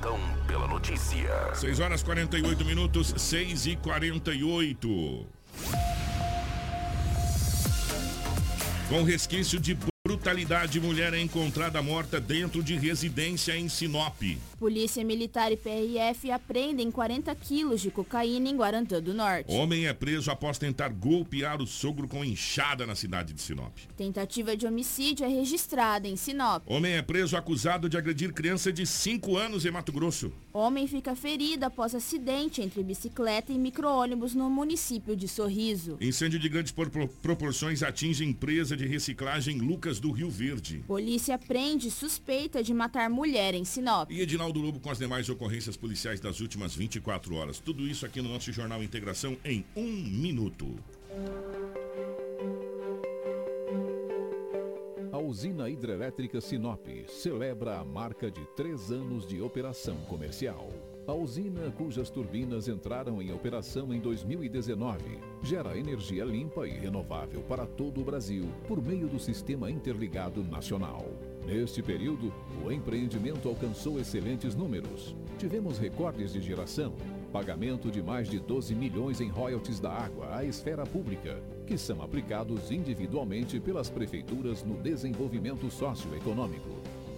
Plantão pela notícia. 6 horas 48 minutos, 6 e 48. Com resquício de brutalidade, mulher é encontrada morta dentro de residência em Sinop. Polícia Militar e PRF apreendem 40 quilos de cocaína em Guarantã do Norte. Homem é preso após tentar golpear o sogro com enxada na cidade de Sinop. Tentativa de homicídio é registrada em Sinop. Homem é preso acusado de agredir criança de 5 anos em Mato Grosso. Homem fica ferido após acidente entre bicicleta e micro-ônibus no município de Sorriso. Incêndio de grandes proporções atinge empresa de reciclagem Lucas do Rio Verde. Polícia prende suspeita de matar mulher em Sinop. E Edinaldo Lobo com as demais ocorrências policiais das últimas 24 horas. Tudo isso aqui no nosso Jornal Integração em um minuto. A usina hidrelétrica Sinop celebra a marca de três anos de operação comercial. A usina, cujas turbinas entraram em operação em 2019, gera energia limpa e renovável para todo o Brasil por meio do Sistema Interligado Nacional. Neste período, o empreendimento alcançou excelentes números. Tivemos recordes de geração, pagamento de mais de 12 milhões em royalties da água à esfera pública, que são aplicados individualmente pelas prefeituras no desenvolvimento socioeconômico.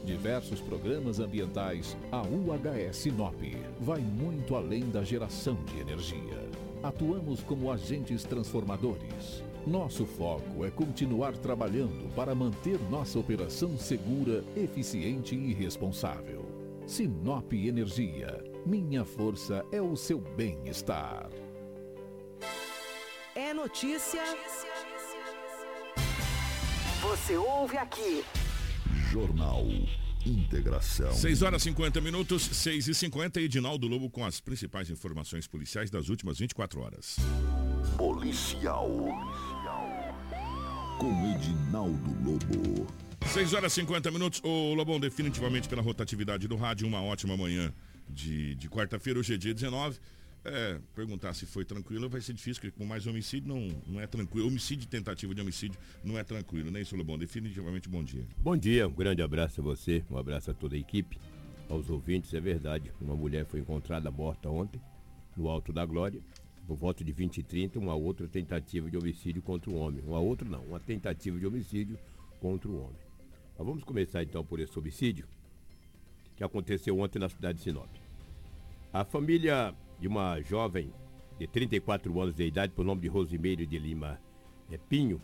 Diversos programas ambientais, a UHS Sinop vai muito além da geração de energia. Atuamos como agentes transformadores nosso foco é continuar trabalhando para manter nossa operação segura, eficiente e responsável. Sinop Energia. Minha força é o seu bem-estar. É notícia. Você ouve aqui. Jornal Integração. 6 horas 50 minutos, 6 e 50 Edinaldo Lobo com as principais informações policiais das últimas 24 horas. Policial. Com Edinaldo Lobo. 6 horas 50 minutos. Ô Lobão, definitivamente pela rotatividade do rádio, uma ótima manhã de, de quarta-feira, hoje é dia 19. É, perguntar se foi tranquilo vai ser difícil, porque com mais homicídio não, não é tranquilo. Homicídio, tentativa de homicídio não é tranquilo, né, isso, Lobão? Definitivamente bom dia. Bom dia, um grande abraço a você, um abraço a toda a equipe, aos ouvintes, é verdade. Uma mulher foi encontrada morta ontem, no Alto da Glória, por volta de 20 e 30, uma outra tentativa de homicídio contra um homem. Uma outra não, uma tentativa de homicídio contra um homem. Mas vamos começar então por esse homicídio que aconteceu ontem na cidade de Sinop. A família de uma jovem de 34 anos de idade, por nome de Rosimeiro de Lima é Pinho,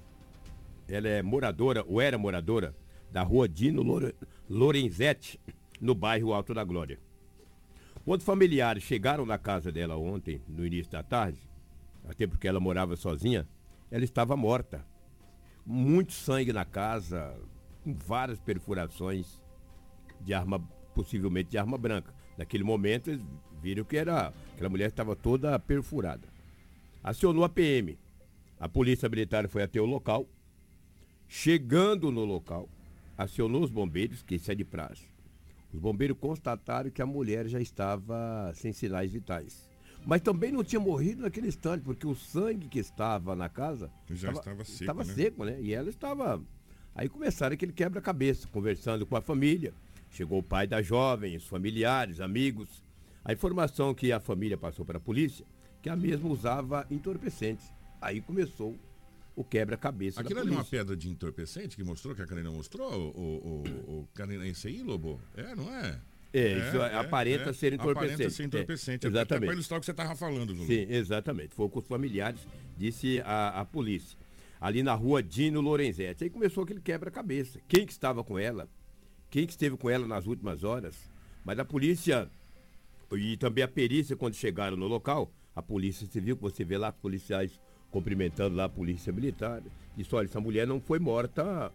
ela é moradora, ou era moradora, da rua Dino Lorenzetti, no bairro Alto da Glória. Quando familiares chegaram na casa dela ontem, no início da tarde, até porque ela morava sozinha, ela estava morta. Muito sangue na casa, com várias perfurações de arma, possivelmente de arma branca. Naquele momento, eles viram que era, aquela mulher estava toda perfurada. Acionou a PM. A polícia militar foi até o local. Chegando no local, acionou os bombeiros, que isso é de praxe os bombeiros constataram que a mulher já estava sem sinais vitais. Mas também não tinha morrido naquele instante, porque o sangue que estava na casa já estava, estava seco. Estava né? seco, né? E ela estava. Aí começaram aquele quebra-cabeça, conversando com a família. Chegou o pai da jovem, os familiares, amigos. A informação que a família passou para a polícia, que a mesma usava entorpecentes. Aí começou o quebra-cabeça. Aquilo ali é uma pedra de entorpecente que mostrou, que a Karina mostrou, o, o, o Karina, esse aí, Lobo? É, não é? É, isso é, aparenta é, ser entorpecente. Aparenta ser entorpecente. É, exatamente. Para ilustrar o que você estava falando. Sim, exatamente. Foi com os familiares, disse a, a polícia. Ali na rua Dino Lorenzetti. Aí começou aquele quebra-cabeça. Quem que estava com ela? Quem que esteve com ela nas últimas horas? Mas a polícia e também a perícia, quando chegaram no local, a polícia civil, que você vê lá, policiais cumprimentando lá a polícia militar, disse, olha, essa mulher não foi morta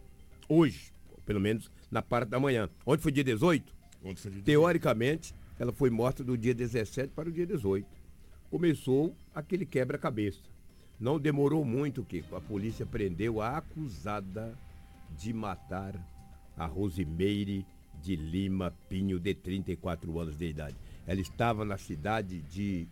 hoje, pelo menos na parte da manhã. Ontem foi dia 18? Ontem foi dia 18. Teoricamente, ela foi morta do dia 17 para o dia 18. Começou aquele quebra-cabeça. Não demorou muito que a polícia prendeu a acusada de matar a Rosimeire de Lima Pinho, de 34 anos de idade. Ela estava na cidade de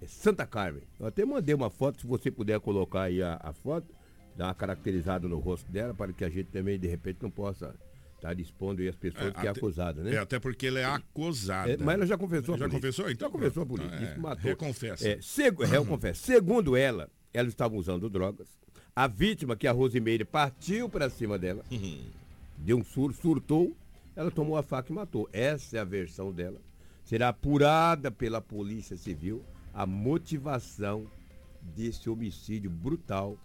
é Santa Carmen. Eu até mandei uma foto, se você puder colocar aí a, a foto, dar uma caracterizada no rosto dela, para que a gente também, de repente, não possa Está dispondo aí as pessoas É, que é até- acusada, né? É, até porque ela é acusada. É, mas ela já confessou a Já confessou, então? Já confessou a pronto. polícia. É, Disse que matou. reconfessa. É, segu, réu confessa. Segundo ela, ela estava usando drogas. A vítima, que é a Rosimeire, partiu para cima dela. Uhum. Deu um sur, surtou. Ela tomou a faca e matou. Essa é a versão dela. Será apurada pela Polícia Civil a motivação desse homicídio brutal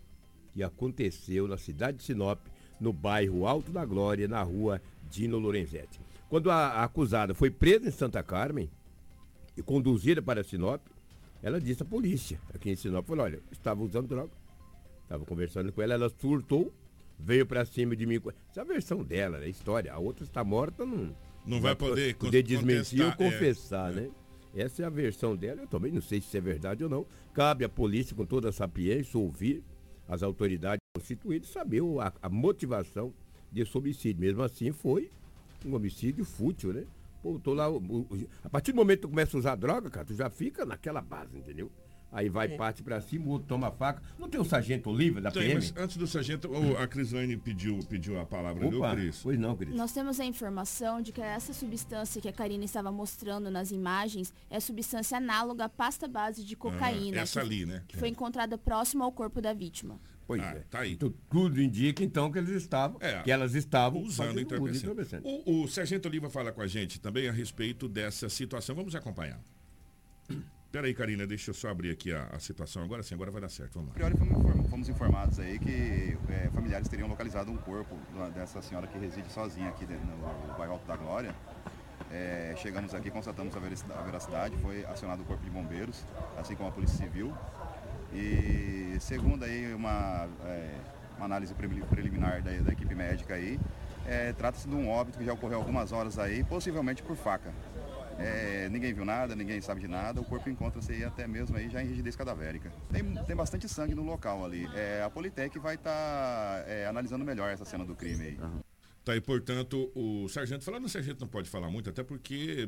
que aconteceu na cidade de Sinop, no bairro Alto da Glória, na rua Dino Lorenzetti. Quando a, acusada foi presa em Santa Carmen e conduzida para Sinop, ela disse à polícia aqui em Sinop, falou, olha, estava usando droga, estava conversando com ela, ela surtou, veio para cima de mim. Essa é a versão dela, né? a história. A outra está morta, não, Não vai poder poder desmentir ou é. confessar, né? Essa é a versão dela. Eu também não sei se é verdade ou não. Cabe à polícia, com toda a sapiência, ouvir as autoridades constituídas, saber a, a motivação desse homicídio. Mesmo assim, foi um homicídio fútil, né? Pô, tô lá, a partir do momento que tu começa a usar droga, cara, tu já fica naquela base, entendeu? Aí vai, parte pra cima, o outro toma a faca. Não tem o sargento Oliva da Tem, PM? mas antes do sargento, a Crislane pediu, pediu a palavra, viu, Opa, Cris? pois não, Cris. Nós temos a informação de que essa substância que a Karina estava mostrando nas imagens é substância análoga à pasta base de cocaína. Ah, essa que, ali, né? Que foi encontrada próximo ao corpo da vítima. Pois Ah, é. tá aí. Tu- tudo indica, então, que eles estavam, É, que elas estavam Usando entorpecente. O, o Sargento Oliva fala com a gente também a respeito dessa situação. Vamos acompanhar. Peraí, Karina, deixa eu só abrir aqui a, a situação agora. Sim, agora vai dar certo. Vamos lá. priori fomos, inform- fomos informados aí que é, familiares teriam localizado um corpo dessa senhora que reside sozinha aqui dentro no bairro Alto da Glória. É, chegamos aqui, constatamos a veraci- a veracidade, foi acionado o corpo de bombeiros, assim como a polícia civil. E segundo aí uma, é, uma análise pre- preliminar da, da equipe médica aí, é, trata-se de um óbito que já ocorreu algumas horas aí, possivelmente por faca. É, ninguém viu nada, ninguém sabe de nada, o corpo encontra-se aí até mesmo aí já em rigidez cadavérica. Tem, tem bastante sangue no local ali. É, a Politec vai estar analisando melhor essa cena do crime aí. Tá aí, portanto, o sargento falando, o sargento não pode falar muito, até porque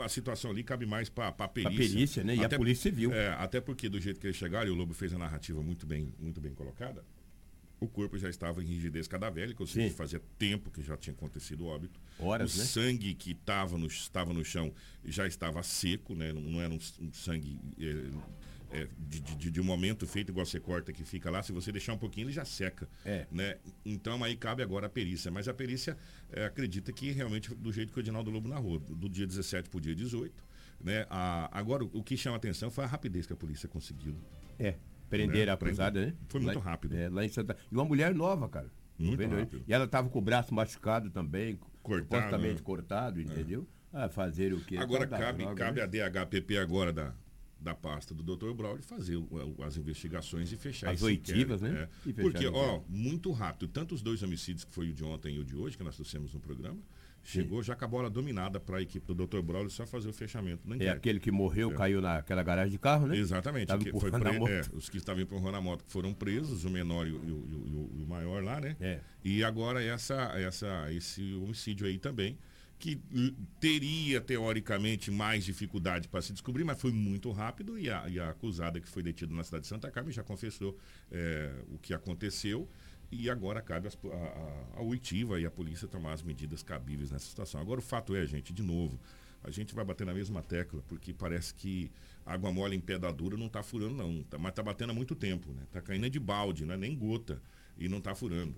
a situação ali cabe mais para a perícia. perícia, né? E a Até- Polícia Civil. É, até porque do jeito que eles chegaram, e o Lobo fez a narrativa muito bem, muito bem colocada, o corpo já estava em rigidez cadavérica, ou seja, Sim. fazia tempo que já tinha acontecido o óbito. Horas, o né? sangue que estava no, estava no chão já estava seco, né? Não, não era um, um sangue é, é, de, de, de um momento feito igual você corta que fica lá. Se você deixar um pouquinho, ele já seca. É. Né? Então aí cabe agora a perícia. Mas a perícia é, acredita que realmente do jeito que o Edinaldo Lobo narrou, do dia 17 para o dia 18. Né? A, agora, o que chama atenção foi a rapidez que a polícia conseguiu. É, prenderam Né? a acusada, né? Foi muito Lá- rápido. É, lá em Santa... E uma mulher nova, cara. Muito rápido. E ela tava com o braço machucado também, Cortado, supostamente né? cortado, entendeu? Ah, fazer o quê? Agora dar cabe, droga, cabe né? a DHPP agora da, da pasta do Dr. Braulio fazer o- as investigações e fechar As oitivas, inquérito, né? é. Porque, ó, muito rápido, tanto os dois homicídios que foi o de ontem e o de hoje, que nós trouxemos no programa, chegou já com a bola dominada para a equipe do Dr. Braulio só fazer o fechamento É aquele que morreu, caiu naquela garagem de carro, né? Exatamente. Que foi pre- é, os que estavam empurrando a moto que foram presos, o menor e o, e o- e o- maior lá, né? É. E agora essa, essa, esse homicídio aí também, que teria, teoricamente, mais dificuldade para se descobrir, mas foi muito rápido e a, e a acusada que foi detida na cidade de Santa Carmen já confessou é, o que aconteceu. E agora cabe as- a, a, a oitiva e a polícia tomar as medidas cabíveis nessa situação. Agora o fato é, gente, de novo, a gente vai bater na mesma tecla, porque parece que água mole em pedra dura não está furando, não. Tá- mas está batendo há muito tempo, né? Está caindo de balde, não é nem gota, e não está furando.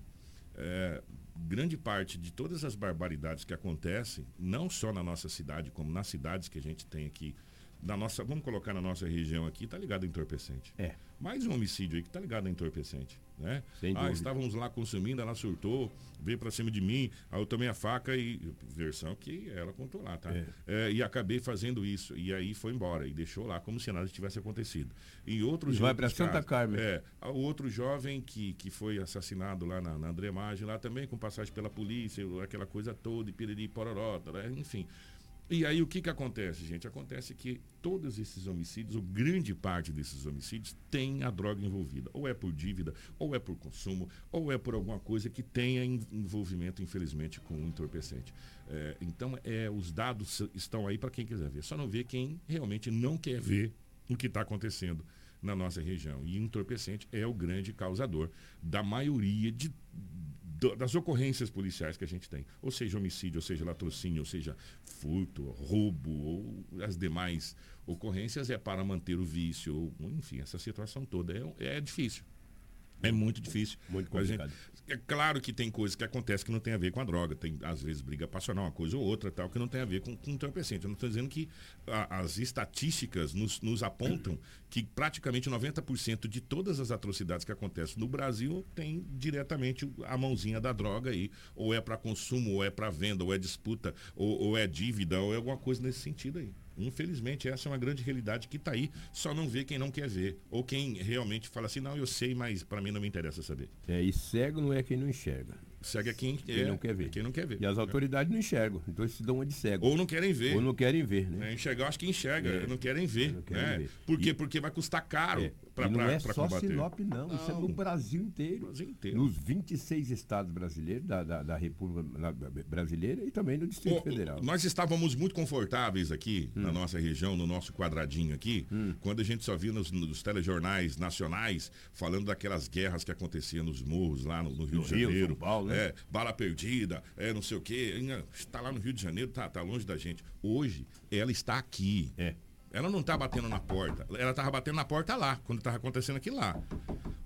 É, grande parte de todas as barbaridades que acontecem, não só na nossa cidade, como nas cidades que a gente tem aqui, na nossa, vamos colocar na nossa região aqui, está ligado a entorpecente. É. Mais um homicídio aí que está ligado a entorpecente. Né? Sem ah, dúvida. estávamos lá consumindo, ela surtou, veio para cima de mim, aí eu tomei a faca e. Versão que ela contou lá, tá? É. É, e acabei fazendo isso. E aí foi embora e deixou lá como se nada tivesse acontecido. E vai outros pra Santa Carmen. É, o outro jovem que, que foi assassinado lá na, na Andremagem, lá também com passagem pela polícia, aquela coisa toda, e piriri pororota, né? enfim. E aí o que que acontece, gente? Acontece que todos esses homicídios, ou grande parte desses homicídios, tem a droga envolvida. Ou é por dívida, ou é por consumo, ou é por alguma coisa que tenha en- envolvimento, infelizmente, com o entorpecente. É, então, é, os dados estão aí para quem quiser ver. Só não vê quem realmente não quer ver o que está acontecendo na nossa região. E entorpecente é o grande causador da maioria de, do- das ocorrências policiais que a gente tem. Ou seja, homicídio, ou seja, latrocínio, ou seja, furto, roubo, ou as demais ocorrências, é para manter o vício, ou, enfim, essa situação toda é, é difícil. É muito difícil. Muito A gente- complicado. é claro que tem coisas que acontecem que não tem a ver com a droga. Tem, às vezes, briga passional, uma coisa ou outra, tal, que não tem a ver com, com o entorpecente. Eu não estou dizendo que a- as estatísticas nos, nos apontam que praticamente 90% de todas as atrocidades que acontecem no Brasil tem diretamente a mãozinha da droga aí. Ou é para consumo, ou é para venda, ou é disputa, ou, ou é dívida, ou é alguma coisa nesse sentido aí. Infelizmente, essa é uma grande realidade que está aí, só não vê quem não quer ver. Ou quem realmente fala assim, não, eu sei, mas para mim não me interessa saber. É, e cego não é quem não enxerga. Segue a quem, Quem é, não quer ver. Quem não quer ver. E as autoridades não enxergam. Então eles se dão uma de cego. Ou não querem ver. Ou não querem ver, né? É, enxergar, acho que enxerga, É. não querem ver. Não querem né? ver. Por quê? E- Porque vai custar caro Para e não é só combater. Sinop, não. Isso é no Não. Brasil inteiro. Brasil inteiro. Nos 26 estados brasileiros, da, da, da República Brasileira e também no Distrito Ô, Federal. Hum. Nós estávamos muito confortáveis aqui na nossa região, no nosso quadradinho aqui, quando a gente só via nos, nos telejornais nacionais falando daquelas guerras que aconteciam nos morros lá no, no Rio No de Rio, Janeiro. São Paulo, né? É, bala perdida, é não sei o quê. Está lá no Rio de Janeiro, tá, tá longe da gente. Hoje, ela está aqui. É. Ela não está batendo na porta. Ela estava batendo na porta lá, quando estava acontecendo aqui lá.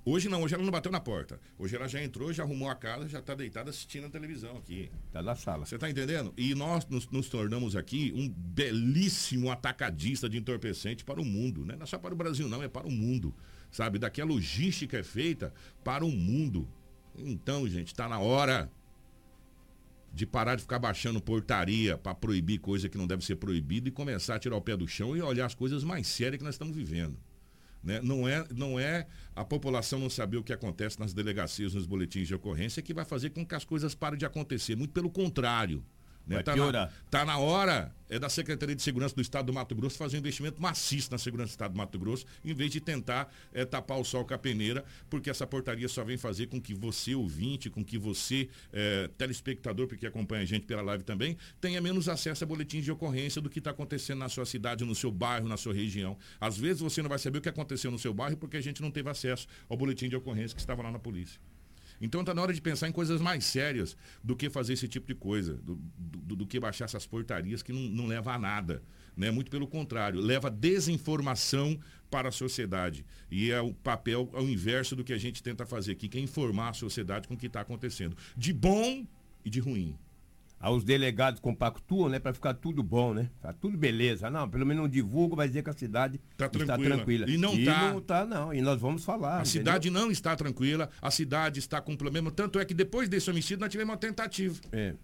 Hoje não, hoje ela não bateu na porta. Hoje ela já entrou, já arrumou a casa, já está deitada assistindo a televisão aqui. Tá na sala. Você está entendendo? E nós nos, nos tornamos aqui um belíssimo atacadista de entorpecente para o mundo. Né? Não é só para o Brasil, não, é para o mundo. Sabe? Daqui a logística é feita para o mundo. Então, gente, está na hora de parar de ficar baixando portaria para proibir coisa que não deve ser proibida e começar a tirar o pé do chão e olhar as coisas mais sérias que nós estamos vivendo. né? Não, é, não é a população não saber o que acontece nas delegacias, nos boletins de ocorrência que vai fazer com que as coisas parem de acontecer. Muito pelo contrário. Né? Vai Tá, na, piorar. tá na hora é da Secretaria de Segurança do Estado do Mato Grosso fazer um investimento maciço na segurança do Estado do Mato Grosso, em vez de tentar é, tapar o sol com a peneira, porque essa portaria só vem fazer com que você, ouvinte, com que você, é, telespectador, porque acompanha a gente pela live também, tenha menos acesso a boletins de ocorrência do que está acontecendo na sua cidade, no seu bairro, na sua região. Às vezes você não vai saber o que aconteceu no seu bairro porque a gente não teve acesso ao boletim de ocorrência que estava lá na polícia. Então está na hora de pensar em coisas mais sérias do que fazer esse tipo de coisa, do, do- do que baixar essas portarias que não, não leva a nada. Né? Muito pelo contrário, leva desinformação para a sociedade. E é o papel ao inverso do que a gente tenta fazer aqui, que é informar a sociedade com o que está acontecendo. De bom e de ruim. Aí os delegados compactuam, né, para ficar tudo bom, né? Tá tudo beleza. Não, pelo menos não divulga, vai dizer que a cidade Tá está tranquila. E não tá. não tá, não. E nós vamos falar. A cidade não está tranquila, a cidade está com problema. Tanto é que depois desse homicídio nós tivemos uma tentativa É,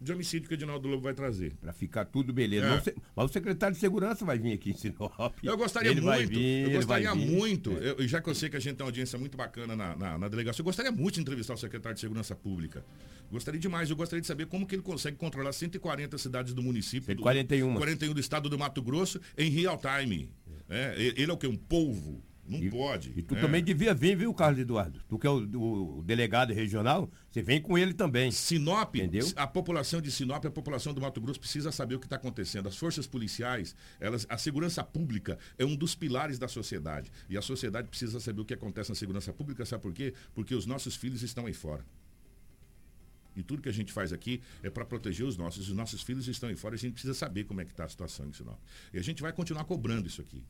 de homicídio que o Edinaldo Lobo vai trazer. para ficar tudo beleza. É. Mas, o se- mas o secretário de segurança vai vir aqui em Sinop. Eu gostaria Ele muito, vir, eu gostaria muito, eu- e já que eu sei que a gente tem uma audiência muito bacana na, na, na delegacia, eu gostaria muito de entrevistar o secretário de Segurança Pública. Gostaria demais, eu gostaria de saber como que ele consegue controlar 140 cidades do município. do- 141. 41 do estado do Mato Grosso em real time. É, ele é o que? Um polvo? Não E- pode. E tu né? também devia vir, viu, Carlos Eduardo? Tu que é o, o delegado regional, você vem com ele também. Sinop, Entendeu? a população de Sinop, a população do Mato Grosso precisa saber o que está acontecendo. As forças policiais, elas, a segurança pública é um dos pilares da sociedade. E a sociedade precisa saber o que acontece na segurança pública, sabe por quê? Porque os nossos filhos estão aí fora. E tudo que a gente faz aqui é para proteger os nossos. Os nossos filhos estão aí fora e a gente precisa saber como é que está a situação em Sinop. E a gente vai continuar cobrando isso aqui.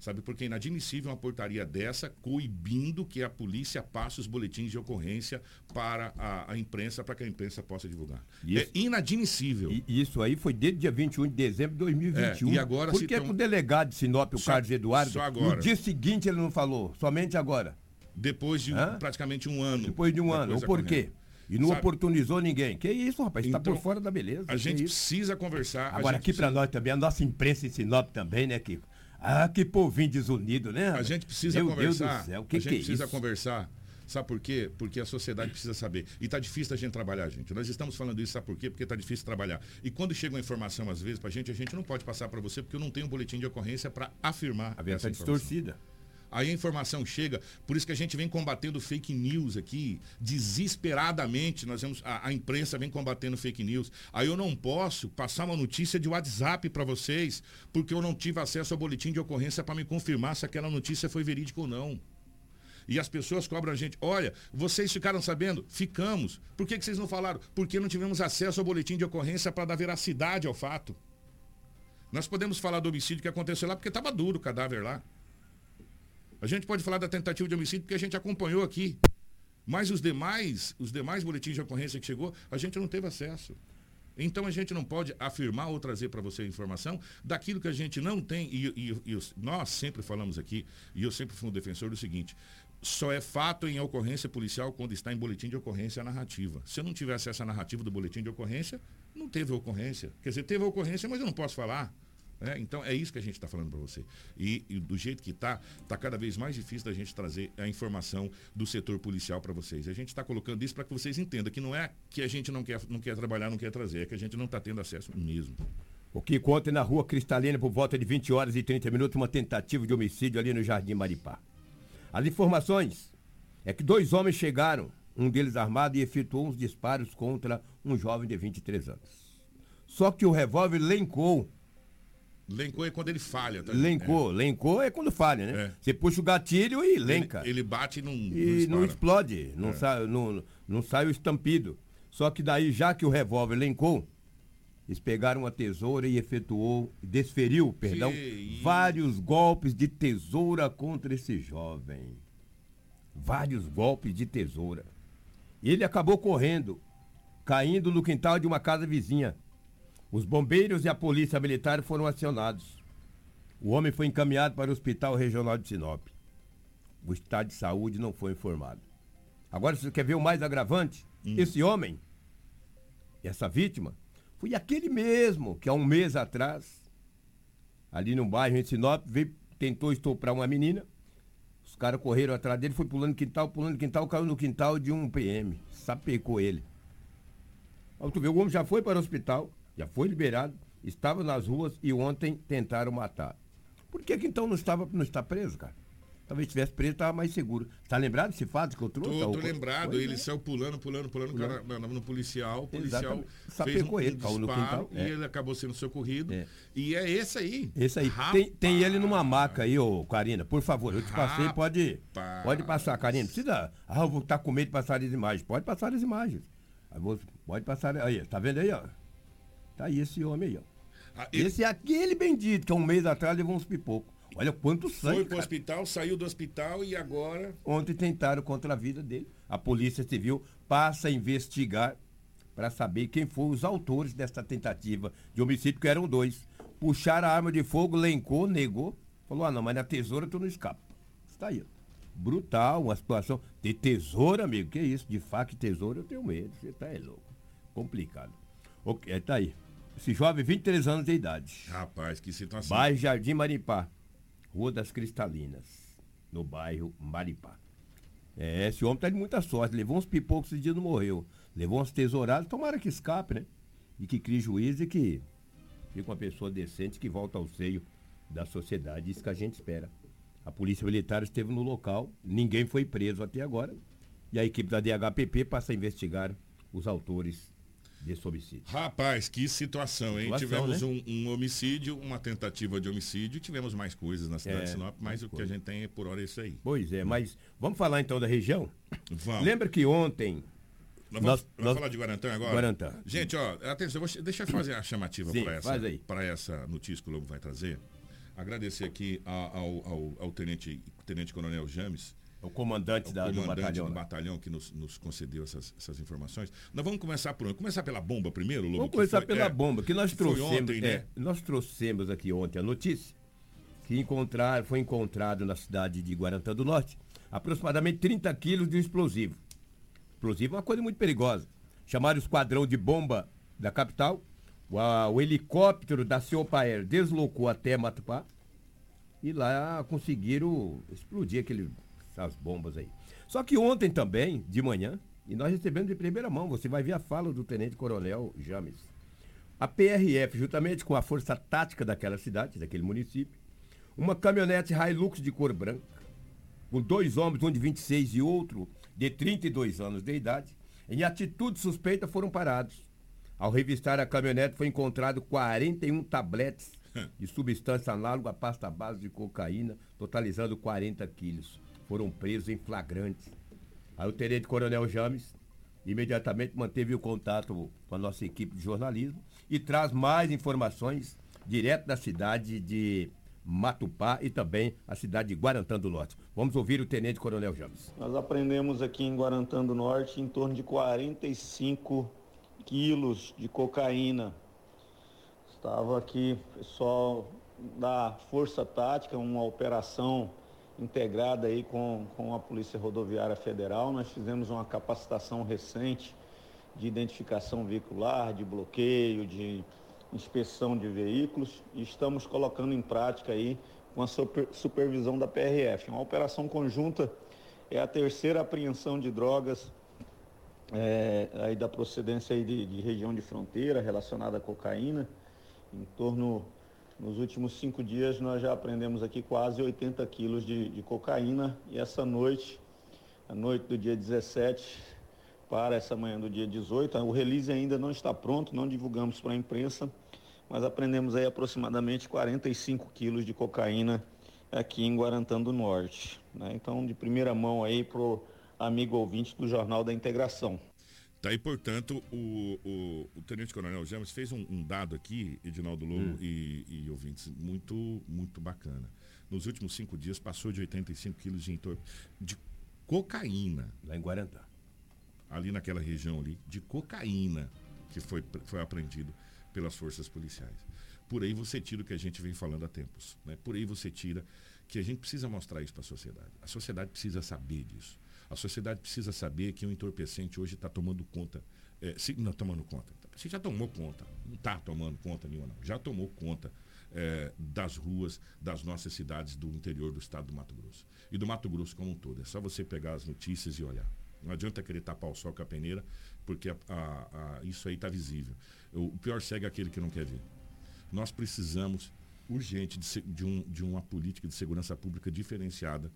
Sabe, porque é inadmissível uma portaria dessa coibindo que a polícia passe os boletins de ocorrência para a, a imprensa, para que a imprensa possa divulgar. Isso. É inadmissível. E isso aí foi desde dia 21 de dezembro de 2021. É, e agora Por que, tão- o delegado de Sinop, o Só- Carlos Eduardo, só agora. no dia seguinte ele não falou? Somente agora? Depois de um- praticamente um ano. Depois de um ano. coisa Ou por quê? correndo. E não Sabe, oportunizou ninguém. Que isso, rapaz? Está Então, por fora da beleza. A gente isso? precisa conversar. Agora aqui para precisa- nós também, a nossa imprensa em Sinop também, né, Kiko? Ah, que povinho desunido, né? A gente precisa Meu conversar. Deus do céu, o que, a gente que é precisa isso? conversar. Sabe por quê? Porque a sociedade precisa saber. E está difícil a gente trabalhar, gente. Nós estamos falando isso, sabe por quê? Porque está difícil trabalhar. E quando chega uma informação, às vezes, para a gente, a gente não pode passar para você, porque eu não tenho um boletim de ocorrência para afirmar. A verdade essa está distorcida. Aí a informação chega, por isso que a gente vem combatendo fake news aqui, desesperadamente, nós vemos, a, a imprensa vem combatendo fake news. Aí eu não posso passar uma notícia de WhatsApp para vocês, porque eu não tive acesso ao boletim de ocorrência para me confirmar se aquela notícia foi verídica ou não. E as pessoas cobram a gente. Olha, vocês ficaram sabendo? Ficamos. Por que, que vocês não falaram? Porque não tivemos acesso ao boletim de ocorrência para dar veracidade ao fato. Nós podemos falar do homicídio que aconteceu lá porque estava duro o cadáver lá. A gente pode falar da tentativa de homicídio porque a gente acompanhou aqui. Mas os demais, os demais boletins de ocorrência que chegou, a gente não teve acesso. Então a gente não pode afirmar ou trazer para você informação daquilo que a gente não tem. E, e, e, nós sempre falamos aqui, e eu sempre fui um defensor do seguinte: só é fato em ocorrência policial quando está em boletim de ocorrência a narrativa. Se eu não tiver acesso à narrativa do boletim de ocorrência, não teve ocorrência. Quer dizer, teve ocorrência, mas eu não posso falar. É, então é isso que a gente está falando para você. E, e, do jeito que está, está cada vez mais difícil da gente trazer a informação do setor policial para vocês. A gente está colocando isso para que vocês entendam que não é que a gente não quer, não quer trabalhar, não quer trazer, é que a gente não está tendo acesso mesmo. O que conta na rua Cristalina por volta de 20 horas e 30 minutos, uma tentativa de homicídio ali no Jardim Maripá. As informações é que dois homens chegaram, um deles armado, e efetuou uns disparos contra um jovem de 23 anos. Só que o revólver lencou Lencou é quando ele falha, tá? Lencou, é. lencou é quando falha, né? É. Você puxa o gatilho e lenca. Ele, ele bate e não, e não, não explode, não, é. sai, não, não sai o estampido. Só que daí, já que o revólver lencou, eles pegaram uma tesoura e efetuou, desferiu, perdão, que vários golpes de tesoura contra esse jovem. Vários golpes de tesoura. Ele acabou correndo, caindo no quintal de uma casa vizinha. Os bombeiros e a polícia militar foram acionados. O homem foi encaminhado para o Hospital Regional de Sinop. O estado de saúde não foi informado. Agora, você quer ver o mais agravante? Hum. Esse homem, essa vítima, foi aquele mesmo que há um mês atrás, ali no bairro em Sinop, veio, tentou estuprar uma menina. Os caras correram atrás dele, foi pulando quintal, pulando quintal, caiu no quintal de um PM. Sapecou ele. Aí tu vê, o homem já foi para o hospital, já foi liberado, estava nas ruas e ontem tentaram matar. Por que, que então não estava não está preso, cara? Talvez tivesse preso, estava mais seguro. Está lembrado desse fato que eu trouxe? Tô, tô lembrado, pois ele é. saiu pulando, pulando, pulando, pulando. Cara, no policial, o policial fez um, ele, um disparo, no quintal, e é. ele acabou sendo socorrido. É. E é esse aí. Esse aí. Tem, tem, ele numa maca aí, ô Karina, por favor, eu te passei, pode, pode passar, Karina. Precisa, ah, eu vou estar com medo de passar as imagens. Pode passar as imagens. Pode passar, aí, tá vendo aí, ó? Tá aí esse homem aí, ó. Ah, ele... Esse é aquele bendito que há um mês atrás levou uns pipocos. Olha quanto sangue. Foi pro cara. hospital, saiu do hospital e agora. Ontem tentaram contra a vida dele. A Polícia Civil passa a investigar para saber quem foram os autores dessa tentativa de homicídio, que eram dois. Puxaram a arma de fogo, lencou, negou. Falou: ah, não, mas na tesoura tu não escapa. Está aí. Brutal, uma situação. De tesoura, amigo, que isso? De faca e tesoura eu tenho medo. Você tá é louco. Complicado. Ok, tá aí. Esse jovem, 23 anos de idade. Rapaz, que situação. Bairro Jardim Maripá, Rua das Cristalinas, no bairro Maripá. É, esse homem tá de muita sorte. Levou uns pipocos esse dia não morreu. Levou uns tesourados, tomara que escape, né? E que crie juízo e que fique uma pessoa decente que volta ao seio da sociedade. Isso que a gente espera. A polícia militar esteve no local, ninguém foi preso até agora. E a equipe da DHPP passa a investigar os autores desse homicídio. Rapaz, que situação, hein? Situação, tivemos né? um, um, homicídio, uma tentativa de homicídio, tivemos mais coisas na cidade é, de Sinop, mas o coisa. que a gente tem é por hora é isso aí. Pois é, mas vamos falar então da região? Vamos. Lembra que ontem. Nós, vamos, nós, falar de Guarantã agora? Guarantã. Gente, ó, atenção, deixa eu fazer a chamativa para essa, essa notícia que o Lobo vai trazer. Agradecer aqui ao, ao, ao tenente, tenente Coronel James, o comandante, da, comandante do batalhão. do batalhão que nos, nos concedeu essas, essas, informações. Nós vamos começar por começar pela bomba primeiro, Lobo? Vamos começar foi, pela é, bomba, que nós que trouxemos. Ontem, né? é, nós trouxemos aqui ontem a notícia que encontrar, foi encontrado na cidade de Guarantã do Norte aproximadamente 30 quilos de um explosivo. Explosivo é uma coisa muito perigosa. Chamaram o esquadrão de bomba da capital. O, a, o helicóptero da Ciopaer deslocou até Matupá e lá conseguiram explodir aquele as bombas aí. Só que ontem também, de manhã, e nós recebemos de primeira mão, você vai ver a fala do Tenente Coronel James. A PRF, juntamente com a força tática daquela cidade, daquele município, uma caminhonete Hilux de cor branca, com dois homens, um de 26 e outro de 32 anos de idade, em atitude suspeita foram parados. Ao revistar a caminhonete foi encontrado 41 tabletes de substância análoga à pasta base de cocaína, totalizando 40 quilos foram presos em flagrante. Aí o tenente coronel James imediatamente manteve o contato com a nossa equipe de jornalismo e traz mais informações direto da cidade de Matupá e também a cidade de Guarantã do Norte. Vamos ouvir o Tenente Coronel James. Nós aprendemos aqui em Guarantã do Norte em torno de 45 quilos de cocaína. Estava aqui pessoal da Força Tática, uma operação integrada aí com, com a Polícia Rodoviária Federal. Nós fizemos uma capacitação recente de identificação veicular, de bloqueio, de inspeção de veículos e estamos colocando em prática aí com a super, supervisão da PRF. Uma operação conjunta é a terceira apreensão de drogas é, aí da procedência aí de, de região de fronteira relacionada à cocaína. Em torno, nos últimos cinco dias, nós já apreendemos aqui quase 80 quilos de, de cocaína e essa noite, a noite do dia 17, para essa manhã do dia 18. O release ainda não está pronto, não divulgamos para a imprensa, mas aprendemos aí aproximadamente 45 quilos de cocaína aqui em Guarantã do Norte. Né? Então, de primeira mão aí para o amigo ouvinte do Jornal da Integração. Tá aí, portanto, o, o, o Tenente Coronel James fez um, um, dado aqui, Edinaldo Lobo hum. e, e, ouvintes, muito, muito bacana. Nos últimos cinco dias passou de 85 quilos de, de cocaína. Lá em Guarantã ali naquela região ali, de cocaína que foi, foi apreendido pelas forças policiais. Por aí você tira o que a gente vem falando há tempos. Né? Por aí você tira que a gente precisa mostrar isso para a sociedade. A sociedade precisa saber disso. A sociedade precisa saber que o entorpecente hoje está tomando conta. É, se, não tomando conta. Você já tomou conta. Não está tomando conta nenhuma, não. Já tomou conta é, das ruas das nossas cidades do interior do estado do Mato Grosso. E do Mato Grosso como um todo. É só você pegar as notícias e olhar. Não adianta querer tapar o sol com a peneira, porque a, a, a, isso aí está visível. O pior é aquele que não quer ver. Nós precisamos urgente de, de, um, de uma política de segurança pública diferenciada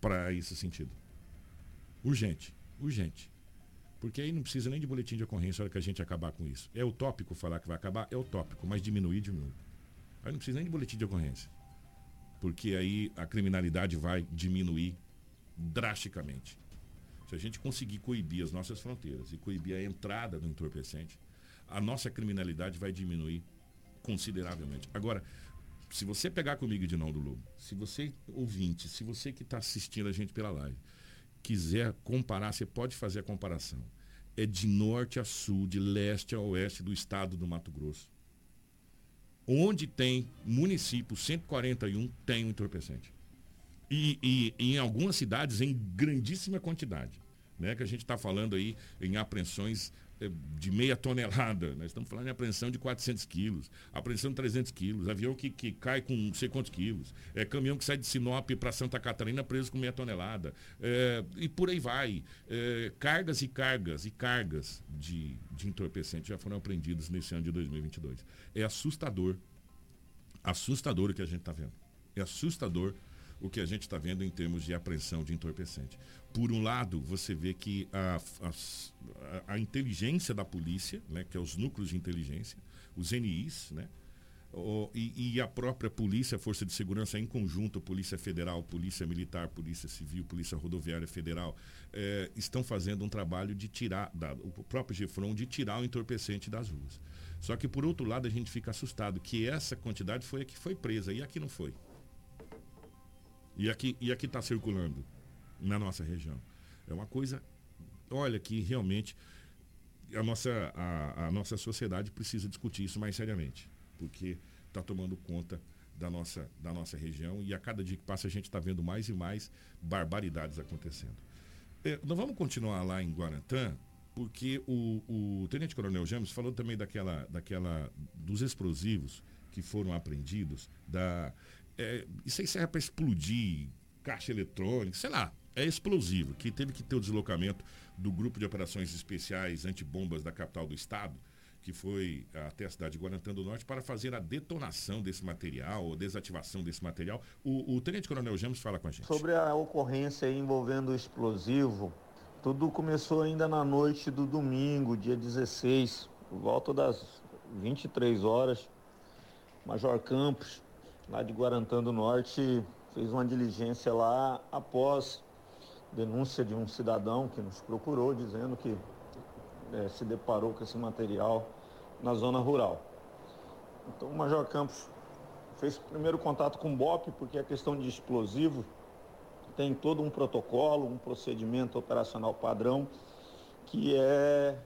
para esse sentido. Urgente, urgente. Porque aí não precisa nem de boletim de ocorrência na hora que a gente acabar com isso. É utópico falar que vai acabar? É utópico, mas diminuir, diminui. Aí não precisa nem de boletim de ocorrência. Porque aí a criminalidade vai diminuir drasticamente. Se a gente conseguir coibir as nossas fronteiras e coibir a entrada do entorpecente, a nossa criminalidade vai diminuir consideravelmente. Agora, se você pegar comigo de não do Lobo, se você, ouvinte, se você que está assistindo a gente pela live, quiser comparar, você pode fazer a comparação. É de norte a sul, de leste a oeste do estado do Mato Grosso. Onde tem município 141, tem um entorpecente. E, e, e, em algumas cidades em grandíssima quantidade. Né? Que a gente está falando aí em apreensões de meia tonelada. Nós estamos falando em apreensão de 400 quilos, apreensão de 300 quilos, avião que, que cai com não sei quantos quilos, é, caminhão que sai de Sinop para Santa Catarina preso com meia tonelada. É, e por aí vai. É, cargas e cargas e cargas de, de entorpecente já foram apreendidos nesse ano de 2022. É assustador. Assustador o que a gente está vendo. É assustador o que a gente está vendo em termos de apreensão de entorpecente. Por um lado, você vê que a, a, a inteligência da polícia, né, que é os núcleos de inteligência, os NIs, né, o, e, e, a própria polícia, Força de Segurança em conjunto, Polícia Federal, Polícia Militar, Polícia Civil, Polícia Rodoviária Federal, é, estão fazendo um trabalho de tirar, da, o próprio GEFRON, de tirar o entorpecente das ruas. Só que, por outro lado, a gente fica assustado que essa quantidade foi a que foi presa e aqui não foi. E aqui e aqui está circulando na nossa região. É uma coisa, olha, que realmente a nossa, a, a nossa sociedade precisa discutir isso mais seriamente, porque está tomando conta da nossa, da nossa região e a cada dia que passa a gente está vendo mais e mais barbaridades acontecendo. É, nós vamos continuar lá em Guarantã, porque o, o Tenente Coronel James falou também daquela, daquela dos explosivos que foram apreendidos, da, é, isso aí serve para explodir caixa eletrônica, sei lá, é explosivo, que teve que ter o deslocamento do grupo de operações especiais antibombas da capital do estado, que foi até a cidade de Guarantã do Norte, para fazer a detonação desse material, ou desativação desse material. O, o Tenente Coronel James fala com a gente. Sobre a ocorrência envolvendo o explosivo, tudo começou ainda na noite do domingo, dia 16, por volta das 23 horas. Major Campos lá de Guarantã do Norte fez uma diligência lá após denúncia de um cidadão que nos procurou dizendo que é, se deparou com esse material na zona rural. Então o Major Campos fez primeiro contato com o BOP, porque a questão de explosivo tem todo um protocolo, um procedimento operacional padrão que é,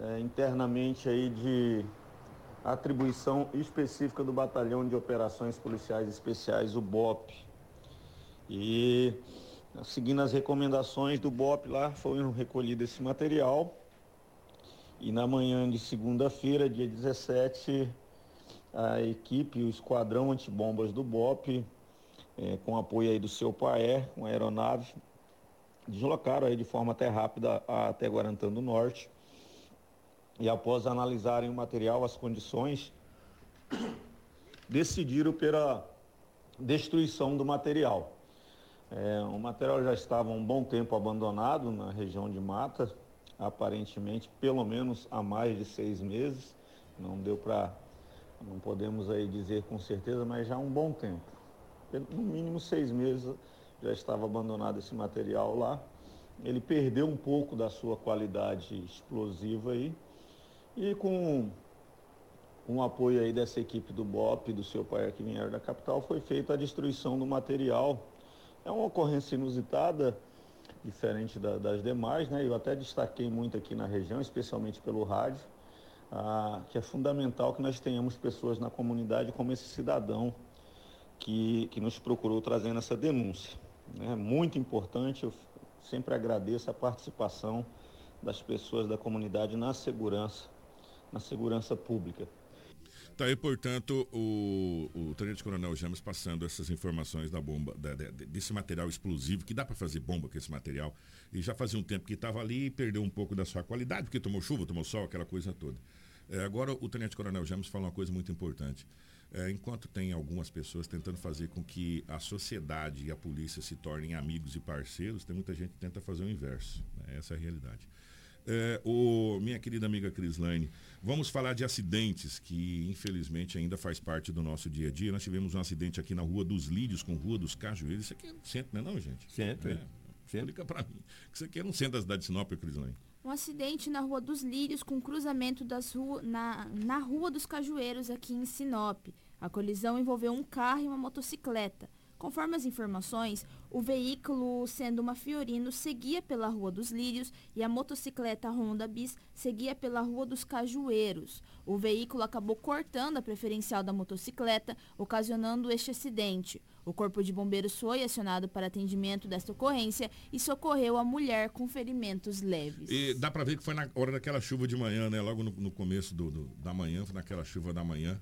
é internamente aí de atribuição específica do Batalhão de Operações Policiais Especiais, o BOP. E seguindo as recomendações do BOP lá, foi recolhido esse material. E na manhã de segunda-feira, dia 17, a equipe, o esquadrão antibombas do BOP, é, com apoio aí do seu PAE, com a aeronave, deslocaram aí de forma até rápida até Guarantã do Norte. E após analisarem o material, as condições, decidiram pela destruição do material. É, o material já estava um bom tempo abandonado na região de mata, aparentemente pelo menos há mais de seis meses. Não deu para, não podemos aí dizer com certeza, mas já há um bom tempo. No mínimo seis meses já estava abandonado esse material lá. Ele perdeu um pouco da sua qualidade explosiva aí. E com, o apoio aí dessa equipe do BOP, do seu pai aqui Vinheiro da capital, foi feita a destruição do material. É uma ocorrência inusitada, diferente da, das demais, né? Eu até destaquei muito aqui na região, especialmente pelo rádio, ah, que é fundamental que nós tenhamos pessoas na comunidade como esse cidadão que, que nos procurou trazendo essa denúncia. É muito importante, eu sempre agradeço a participação das pessoas da comunidade na segurança, na segurança pública. Tá aí, portanto, o, o Tenente Coronel James passando essas informações da bomba, da, da, desse material explosivo, que dá para fazer bomba com esse material. E já fazia um tempo que estava ali e perdeu um pouco da sua qualidade, porque tomou chuva, tomou sol, aquela coisa toda. É, agora, o Tenente Coronel James fala uma coisa muito importante. É, enquanto tem algumas pessoas tentando fazer com que a sociedade e a polícia se tornem amigos e parceiros, tem muita gente que tenta fazer o inverso. Né? Essa é a realidade. É, o, minha querida amiga Crislaine, vamos falar de acidentes que infelizmente ainda faz parte do nosso dia a dia. Nós tivemos um acidente aqui na Rua dos Lírios com Rua dos Cajueiros. Isso aqui é no centro, não é não, gente? Centro. É. Centro. Explica para mim. Isso aqui é no centro da cidade de Sinop, Crislaine. Um acidente na Rua dos Lírios com cruzamento das rua, na, na Rua dos Cajueiros aqui em Sinop. A colisão envolveu um carro e uma motocicleta. Conforme as informações, o veículo, sendo uma Fiorino, seguia pela Rua dos Lírios e a motocicleta Honda Bis seguia pela Rua dos Cajueiros. O veículo acabou cortando a preferencial da motocicleta, ocasionando este acidente. O Corpo de Bombeiros foi acionado para atendimento desta ocorrência e socorreu a mulher com ferimentos leves. E dá para ver que foi na hora daquela chuva de manhã, né? Logo no, no começo do, do, da manhã, foi naquela chuva da manhã.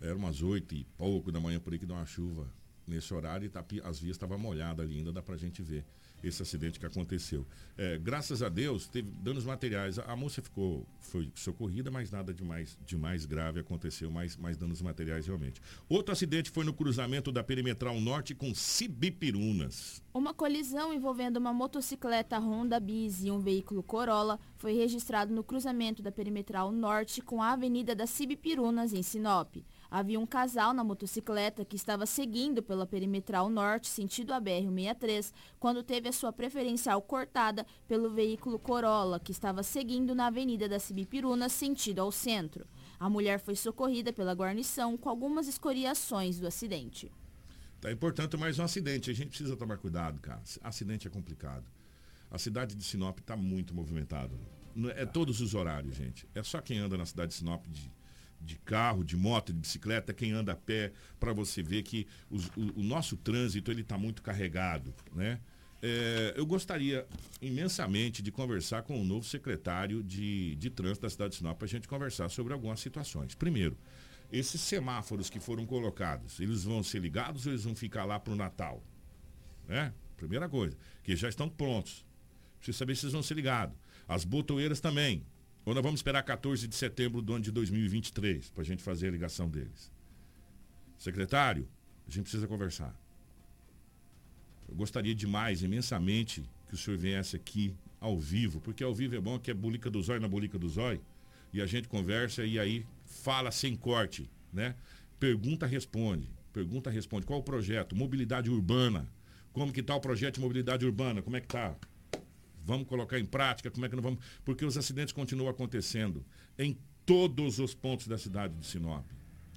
Era umas oito e pouco da manhã por aí que deu uma chuva nesse horário e tá, as vias estavam molhadas ali ainda, dá para a gente ver esse acidente que aconteceu. É, graças a Deus, teve danos materiais. A, a, moça ficou, foi socorrida, mas nada de mais, de mais grave aconteceu, mais, mais danos materiais realmente. Outro acidente foi no cruzamento da Perimetral Norte com Cibipirunas. Uma colisão envolvendo uma motocicleta Honda Bis e um veículo Corolla foi registrado no cruzamento da Perimetral Norte com a Avenida das Cibipirunas, em Sinop. Havia um casal na motocicleta que estava seguindo pela perimetral norte, sentido a BR-63, quando teve a sua preferencial cortada pelo veículo Corolla, que estava seguindo na Avenida da Cibipiruna, sentido ao centro. A mulher foi socorrida pela guarnição com algumas escoriações do acidente. Tá, e, portanto, mais um acidente. A gente precisa tomar cuidado, cara. Acidente é complicado. A cidade de Sinop está muito movimentada. É todos os horários, gente. É só quem anda na cidade de Sinop de de carro, de moto, de bicicleta, quem anda a pé, para você ver que os, o, o, nosso trânsito ele está muito carregado, né? É, eu gostaria imensamente de conversar com o novo secretário de, de trânsito da cidade de Sinop para a gente conversar sobre algumas situações. Primeiro, esses semáforos que foram colocados, eles vão ser ligados ou eles vão ficar lá para o Natal? Né? Primeira coisa, que já estão prontos. Preciso saber se eles vão ser ligados. As botoeiras também. Ou nós vamos esperar 14 de setembro do ano de 2023 para a gente fazer a ligação deles? Secretário, a gente precisa conversar. Eu gostaria demais, imensamente, que o senhor viesse aqui ao vivo, porque ao vivo é bom que é bulica do zóio na bulica do zóio, e a gente conversa e aí fala sem corte, né? Pergunta, responde. Pergunta, responde. Qual o projeto? Mobilidade urbana. Como que tá o projeto de mobilidade urbana? Como é que tá? Vamos colocar em prática? Como é que não vamos? Porque os acidentes continuam acontecendo em todos os pontos da cidade de Sinop.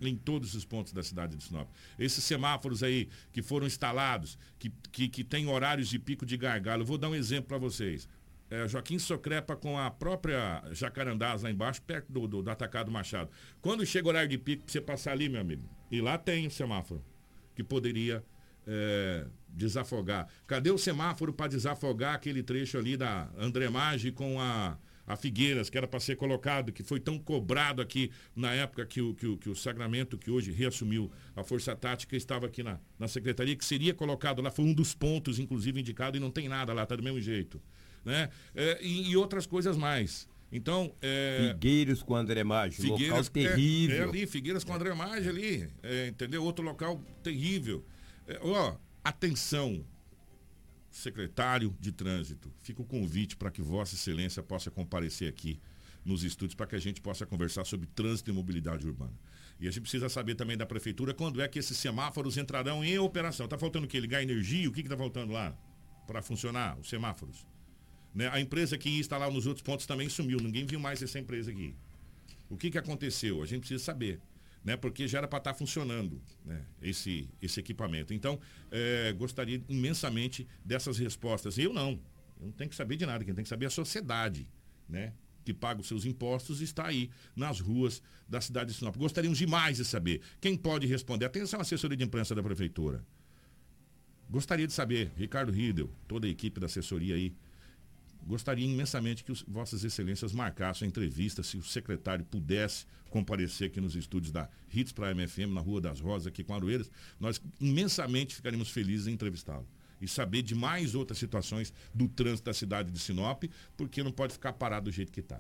Em todos os pontos da cidade de Sinop. Esses semáforos aí que foram instalados, que, que, que tem horários de pico de gargalo. Vou dar um exemplo para vocês. É, Joaquim Socrepa com a própria Jacarandás lá embaixo, perto do, do, do Atacado Machado. Quando chega o horário de pico, você passar ali, meu amigo, e lá tem o semáforo que poderia é, desafogar. Cadê o semáforo para desafogar aquele trecho ali da Andremage com a, a Figueiras, que era para ser colocado, que foi tão cobrado aqui na época que o, que o, que o Sagramento, que hoje reassumiu a Força Tática, estava aqui na, na Secretaria, que seria colocado lá, foi um dos pontos, inclusive, indicado, e não tem nada lá, está do mesmo jeito. Né? É, e, e outras coisas mais. Então, é, Figueiros com André Maggi, local terrível. É, é, ali, Figueiras com André Maggi ali, é, entendeu? Outro local terrível. É, ó, atenção, secretário de trânsito, fica o convite para que Vossa Excelência possa comparecer aqui nos estúdios para que a gente possa conversar sobre trânsito e mobilidade urbana. E a gente precisa saber também da prefeitura quando é que esses semáforos entrarão em operação. Está faltando o quê? Ligar energia? O que está faltando lá para funcionar os semáforos? Né? A empresa que ia instalar nos outros pontos também sumiu. Ninguém viu mais essa empresa aqui. O que, que aconteceu? A gente precisa saber. Né? Porque já era para estar tá funcionando né? esse, esse equipamento. Então, é, gostaria imensamente dessas respostas. Eu não. Eu não tenho que saber de nada. Quem tem que saber é a sociedade. Né? que paga os seus impostos está aí nas ruas da cidade de Sinop. Gostaríamos demais de saber. Quem pode responder? Atenção, assessoria de imprensa da prefeitura. Gostaria de saber, Ricardo Riedel, toda a equipe da assessoria aí, gostaria imensamente que os, Vossas Excelências marcassem a entrevista, se o secretário pudesse comparecer aqui nos estúdios da Hits para a MFM, na Rua das Rosas, aqui com Aroeiras, nós imensamente ficaríamos felizes em entrevistá-lo e saber de mais outras situações do trânsito da cidade de Sinop, porque não pode ficar parado do jeito que está.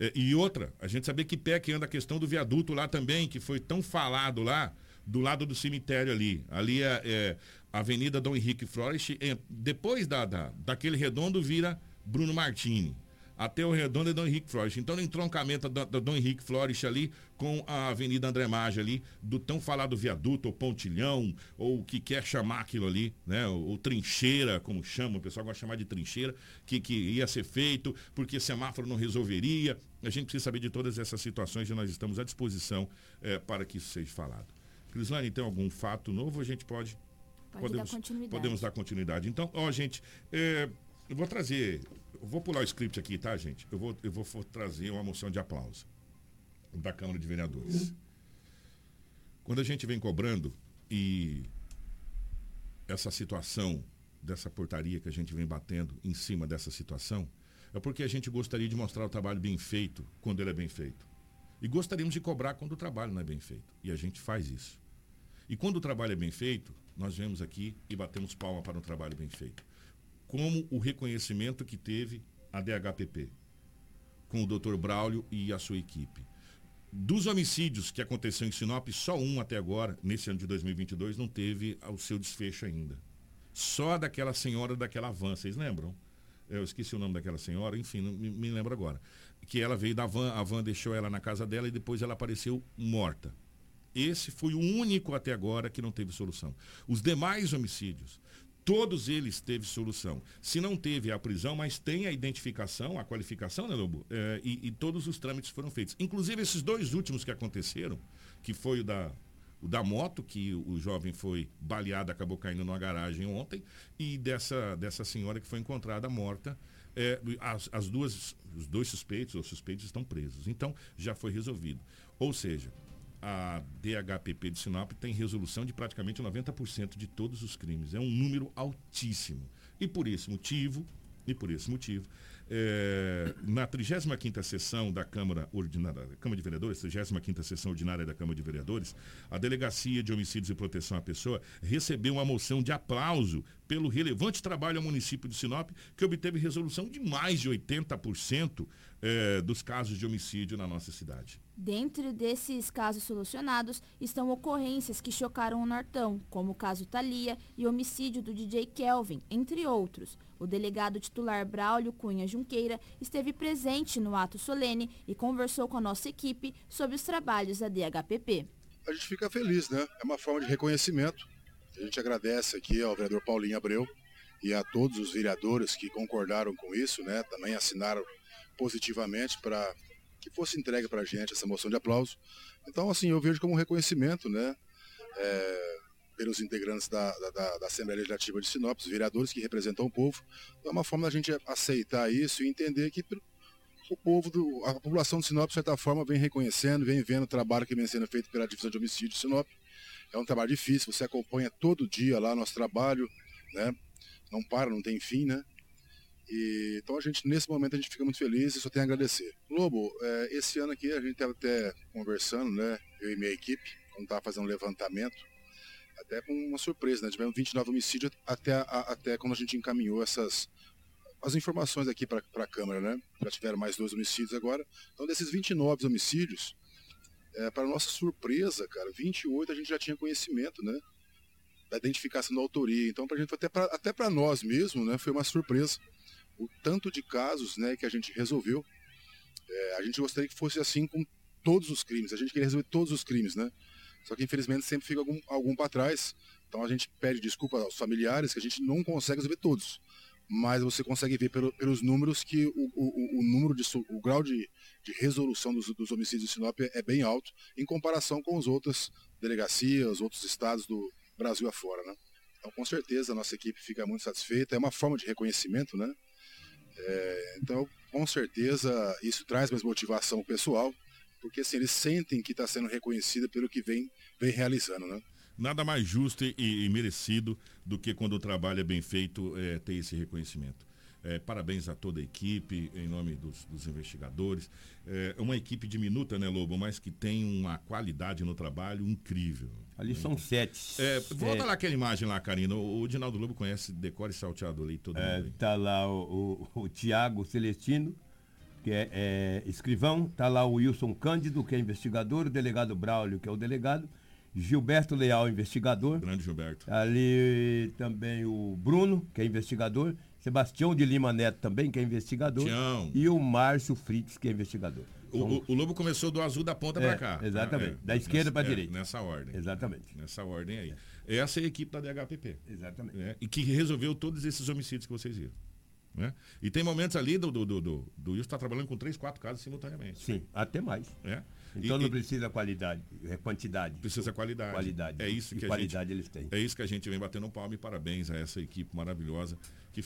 É, e outra, a gente saber que pé que anda a questão do viaduto lá também, que foi tão falado lá, do lado do cemitério ali. Ali é, é a Avenida Dom Henrique Flores. É, depois da, da, daquele redondo vira Bruno Martini até o Redondo e Dom Henrique Flores. Então, no entroncamento da, Dom Henrique Flores ali com a Avenida André Maggi ali, do tão falado viaduto, ou pontilhão, ou o que quer chamar aquilo ali, né? Ou, ou, trincheira, como chama, o pessoal gosta de chamar de trincheira, que, que ia ser feito, porque semáforo não resolveria. A gente precisa saber de todas essas situações e nós estamos à disposição é, para que isso seja falado. Crislane, tem algum fato novo? A gente pode. Pode podemos, dar continuidade. Podemos dar continuidade. Então, ó, gente, é, eu vou trazer vou pular o script aqui, tá, gente? Eu vou, eu vou trazer uma moção de aplauso da Câmara de Vereadores. Quando a gente vem cobrando e essa situação dessa portaria que a gente vem batendo em cima dessa situação, é porque a gente gostaria de mostrar o trabalho bem feito quando ele é bem feito. E gostaríamos de cobrar quando o trabalho não é bem feito. E a gente faz isso. E quando o trabalho é bem feito, nós vemos aqui e batemos palma para um trabalho bem feito como o reconhecimento que teve a DHPP com o Dr. Braulio e a sua equipe. Dos homicídios que aconteceu em Sinop, só um até agora, nesse ano de 2022, não teve o seu desfecho ainda. Só daquela senhora daquela van, vocês lembram? Eu esqueci o nome daquela senhora, enfim, não me, me lembro agora. Que ela veio da van, a van deixou ela na casa dela e depois ela apareceu morta. Esse foi o único até agora que não teve solução. Os demais homicídios, Todos eles teve solução. Se não teve a prisão, mas tem a identificação, a qualificação, né, Lobo? É, e, e, todos os trâmites foram feitos. Inclusive esses dois últimos que aconteceram, que foi o da, o da moto, que o jovem foi baleado, acabou caindo numa garagem ontem, e dessa, dessa senhora que foi encontrada morta. É, as, as duas, os dois suspeitos ou suspeitos estão presos. Então, já foi resolvido. Ou seja, a DHPP de Sinop tem resolução de praticamente 90% de todos os crimes. É um número altíssimo. E por esse motivo, e por esse motivo, é, na 35ª sessão da Câmara Ordinária, Câmara de Vereadores, 35ª sessão ordinária da Câmara de Vereadores, a Delegacia de Homicídios e Proteção à Pessoa recebeu uma moção de aplauso pelo relevante trabalho ao município de Sinop, que obteve resolução de mais de 80% é, dos casos de homicídio na nossa cidade. Dentro desses casos solucionados estão ocorrências que chocaram o Nortão, como o caso Thalia e o homicídio do DJ Kelvin, entre outros. O delegado titular Braulio Cunha Junqueira esteve presente no ato solene e conversou com a nossa equipe sobre os trabalhos da DHPP. a gente fica feliz, né? É uma forma de reconhecimento. A gente agradece aqui ao vereador Paulinho Abreu e a todos os vereadores que concordaram com isso, né? Também assinaram positivamente para que fosse entregue para a gente essa moção de aplauso. Então, assim, eu vejo como um reconhecimento, né? É, pelos integrantes da, da, da, Assembleia Legislativa de Sinop, os vereadores que representam o povo. É uma forma da gente aceitar isso e entender que o povo, do, a população de Sinop, de certa forma, vem reconhecendo, vem vendo o trabalho que vem sendo feito pela Divisão de Homicídio de Sinop. É um trabalho difícil, você acompanha todo dia lá nosso trabalho, né? Não para, não tem fim, né? E, então a gente, nesse momento, a gente fica muito feliz e só tem a agradecer. Lobo, é, esse ano aqui a gente estava até conversando, né? Eu e minha equipe, quando estava fazendo um levantamento, até com uma surpresa, né? Tivemos 29 homicídios até, a, até quando a gente encaminhou essas as informações aqui para a Câmara, né? Já tiveram mais dois homicídios agora. Então, desses 29 homicídios, é, para nossa surpresa, cara, 28 a gente já tinha conhecimento, né? Da identificação da autoria. Então, pra gente, até para até nós mesmo, né? Foi uma surpresa o tanto de casos né, que a gente resolveu. É, a gente gostaria que fosse assim com todos os crimes. A gente queria resolver todos os crimes, né? Só que infelizmente sempre fica algum, algum para trás. Então a gente pede desculpa aos familiares que a gente não consegue resolver todos. Mas você consegue ver pelo, pelos números que o, o, o, número de o grau de, de resolução dos, dos homicídios de Sinop é, bem alto em comparação com as outras delegacias, outros estados do Brasil afora, né? Então com certeza a nossa equipe fica muito satisfeita. É uma forma de reconhecimento, né? É, então, com certeza, isso traz mais motivação pessoal, porque assim, eles sentem que está sendo reconhecida pelo que vem, vem realizando, né? Nada mais justo e, e merecido do que quando o trabalho é bem feito, é, ter esse reconhecimento. É, parabéns a toda a equipe, em nome dos, dos investigadores. É uma equipe diminuta, né, Lobo, mas que tem uma qualidade no trabalho incrível. Ali são sete. É, volta lá aquela imagem lá, Karina. O, o Dinaldo Lobo conhece decore salteado ali, todo é, mundo. Tá lá o, o, o Tiago Celestino, que é, é, escrivão. Tá lá o Wilson Cândido, que é investigador. O delegado Braulio, que é o delegado. Gilberto Leal, investigador. Grande Gilberto. Ali também o Bruno, que é investigador. Sebastião de Lima Neto também, que é investigador. Tião. E o Márcio Fritz, que é investigador. O, o, o, Lobo começou do azul da ponta é, para cá. Exatamente. É, da esquerda para a é, direita. Nessa ordem. Exatamente. Nessa ordem aí. Essa é a equipe da DHPP. Exatamente. Né? E que resolveu todos esses homicídios que vocês viram. Né? E tem momentos ali do, do, do, do, do Wilson está trabalhando com três, quatro casos simultaneamente. Sim, até mais. É? Então e, não precisa qualidade, é quantidade. Precisa qualidade. Qualidade. É isso que e a qualidade gente, eles têm. É isso que a gente vem batendo palma e parabéns a essa equipe maravilhosa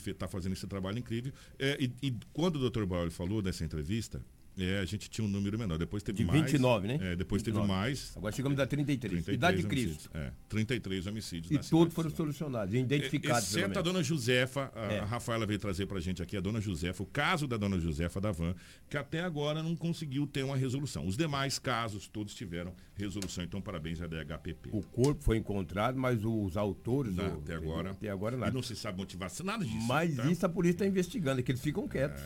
que está fazendo esse trabalho incrível. É, e, e, quando o Dr. Bauer falou dessa entrevista, é, a gente tinha um número menor. Depois teve de mais. 29, né? É, depois 29. teve mais. Agora chegamos a 33. 33 Idade de Cristo. É, 33 homicídios. E todos foram solucionados, identificados. Exceto a dona Josefa, a, é. a Rafaela veio trazer pra gente aqui, a dona Josefa, o caso da dona Josefa da Van, que até agora não conseguiu ter uma resolução. Os demais casos todos tiveram resolução. Então, parabéns à DHPP. O corpo foi encontrado, mas os autores. Não, até agora. Até agora nada. E não se sabe motivação, nada disso. Mas tá? isso a polícia está investigando, é que eles ficam quietos.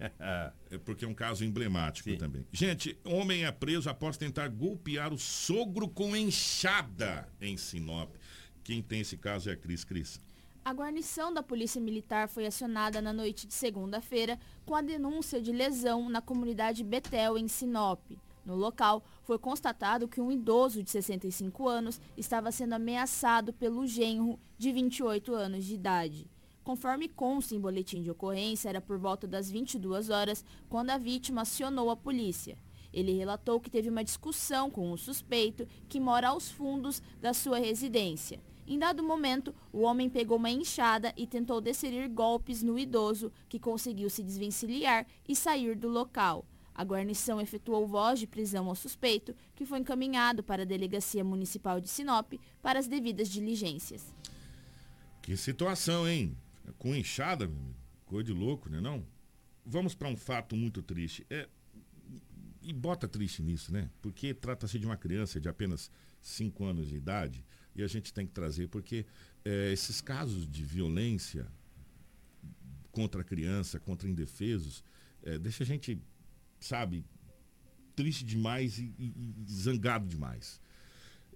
É, é porque é um caso emblemático Sim. também. Gente, homem é preso após tentar golpear o sogro com enxada em Sinop. Quem tem esse caso é a Cris Cris. A guarnição da Polícia Militar foi acionada na noite de segunda-feira com a denúncia de lesão na comunidade Betel, em Sinop. No local, foi constatado que um idoso de 65 anos estava sendo ameaçado pelo genro de 28 anos de idade. Conforme consta em boletim de ocorrência, era por volta das 22 horas quando a vítima acionou a polícia. Ele relatou que teve uma discussão com o suspeito, que mora aos fundos da sua residência. Em dado momento, o homem pegou uma enxada e tentou desferir golpes no idoso, que conseguiu se desvencilhar e sair do local. A guarnição efetuou voz de prisão ao suspeito, que foi encaminhado para a Delegacia Municipal de Sinop para as devidas diligências. Que situação, hein? Com enxada, meu amigo. Coisa de louco, né não? Vamos para um fato muito triste. É, e bota triste nisso, né? Porque trata-se de uma criança de apenas 5 anos de idade e a gente tem que trazer, porque é, esses casos de violência contra a criança, contra indefesos, é, deixa a gente, sabe, triste demais e, e, e zangado demais.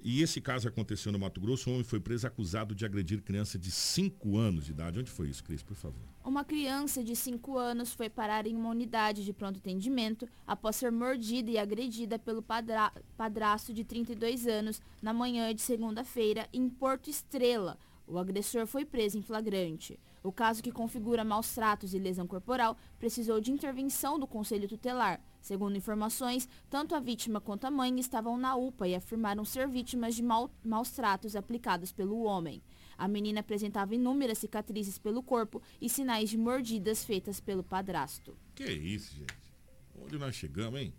E esse caso aconteceu no Mato Grosso. Um homem foi preso acusado de agredir criança de 5 anos de idade. Onde foi isso, Cris, por favor? Uma criança de 5 anos foi parar em uma unidade de pronto atendimento após ser mordida e agredida pelo padra padrasto de 32 anos na manhã de segunda-feira em Porto Estrela. O agressor foi preso em flagrante. O caso que configura maus tratos e lesão corporal precisou de intervenção do Conselho Tutelar. Segundo informações, tanto a vítima quanto a mãe estavam na UPA e afirmaram ser vítimas de mau, maus tratos aplicados pelo homem. A menina apresentava inúmeras cicatrizes pelo corpo e sinais de mordidas feitas pelo padrasto. Que isso, gente? Onde nós chegamos, hein?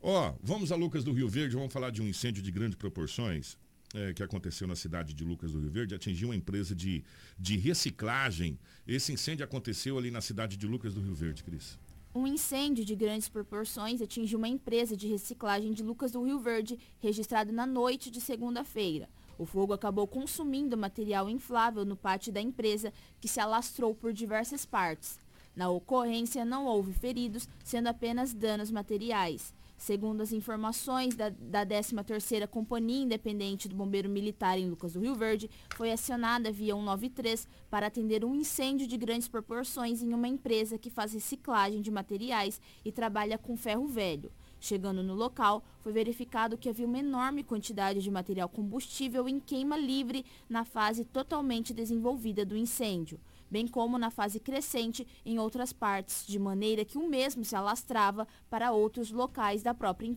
Ó, vamos a Lucas do Rio Verde, vamos falar de um incêndio de grandes proporções é, que aconteceu na cidade de Lucas do Rio Verde, atingiu uma empresa de, de reciclagem. Esse incêndio aconteceu ali na cidade de Lucas do Rio Verde, Cris. Um incêndio de grandes proporções atingiu uma empresa de reciclagem de Lucas do Rio Verde, registrado na noite de segunda-feira. O fogo acabou consumindo material inflável no pátio da empresa, que se alastrou por diversas partes. Na ocorrência, não houve feridos, sendo apenas danos materiais. Segundo as informações da, da 13ª Companhia Independente do Bombeiro Militar em Lucas do Rio Verde, foi acionada via 193 para atender um incêndio de grandes proporções em uma empresa que faz reciclagem de materiais e trabalha com ferro velho. Chegando no local, foi verificado que havia uma enorme quantidade de material combustível em queima livre na fase totalmente desenvolvida do incêndio bem como na fase crescente em outras partes, de maneira que o mesmo se alastrava para outros locais da própria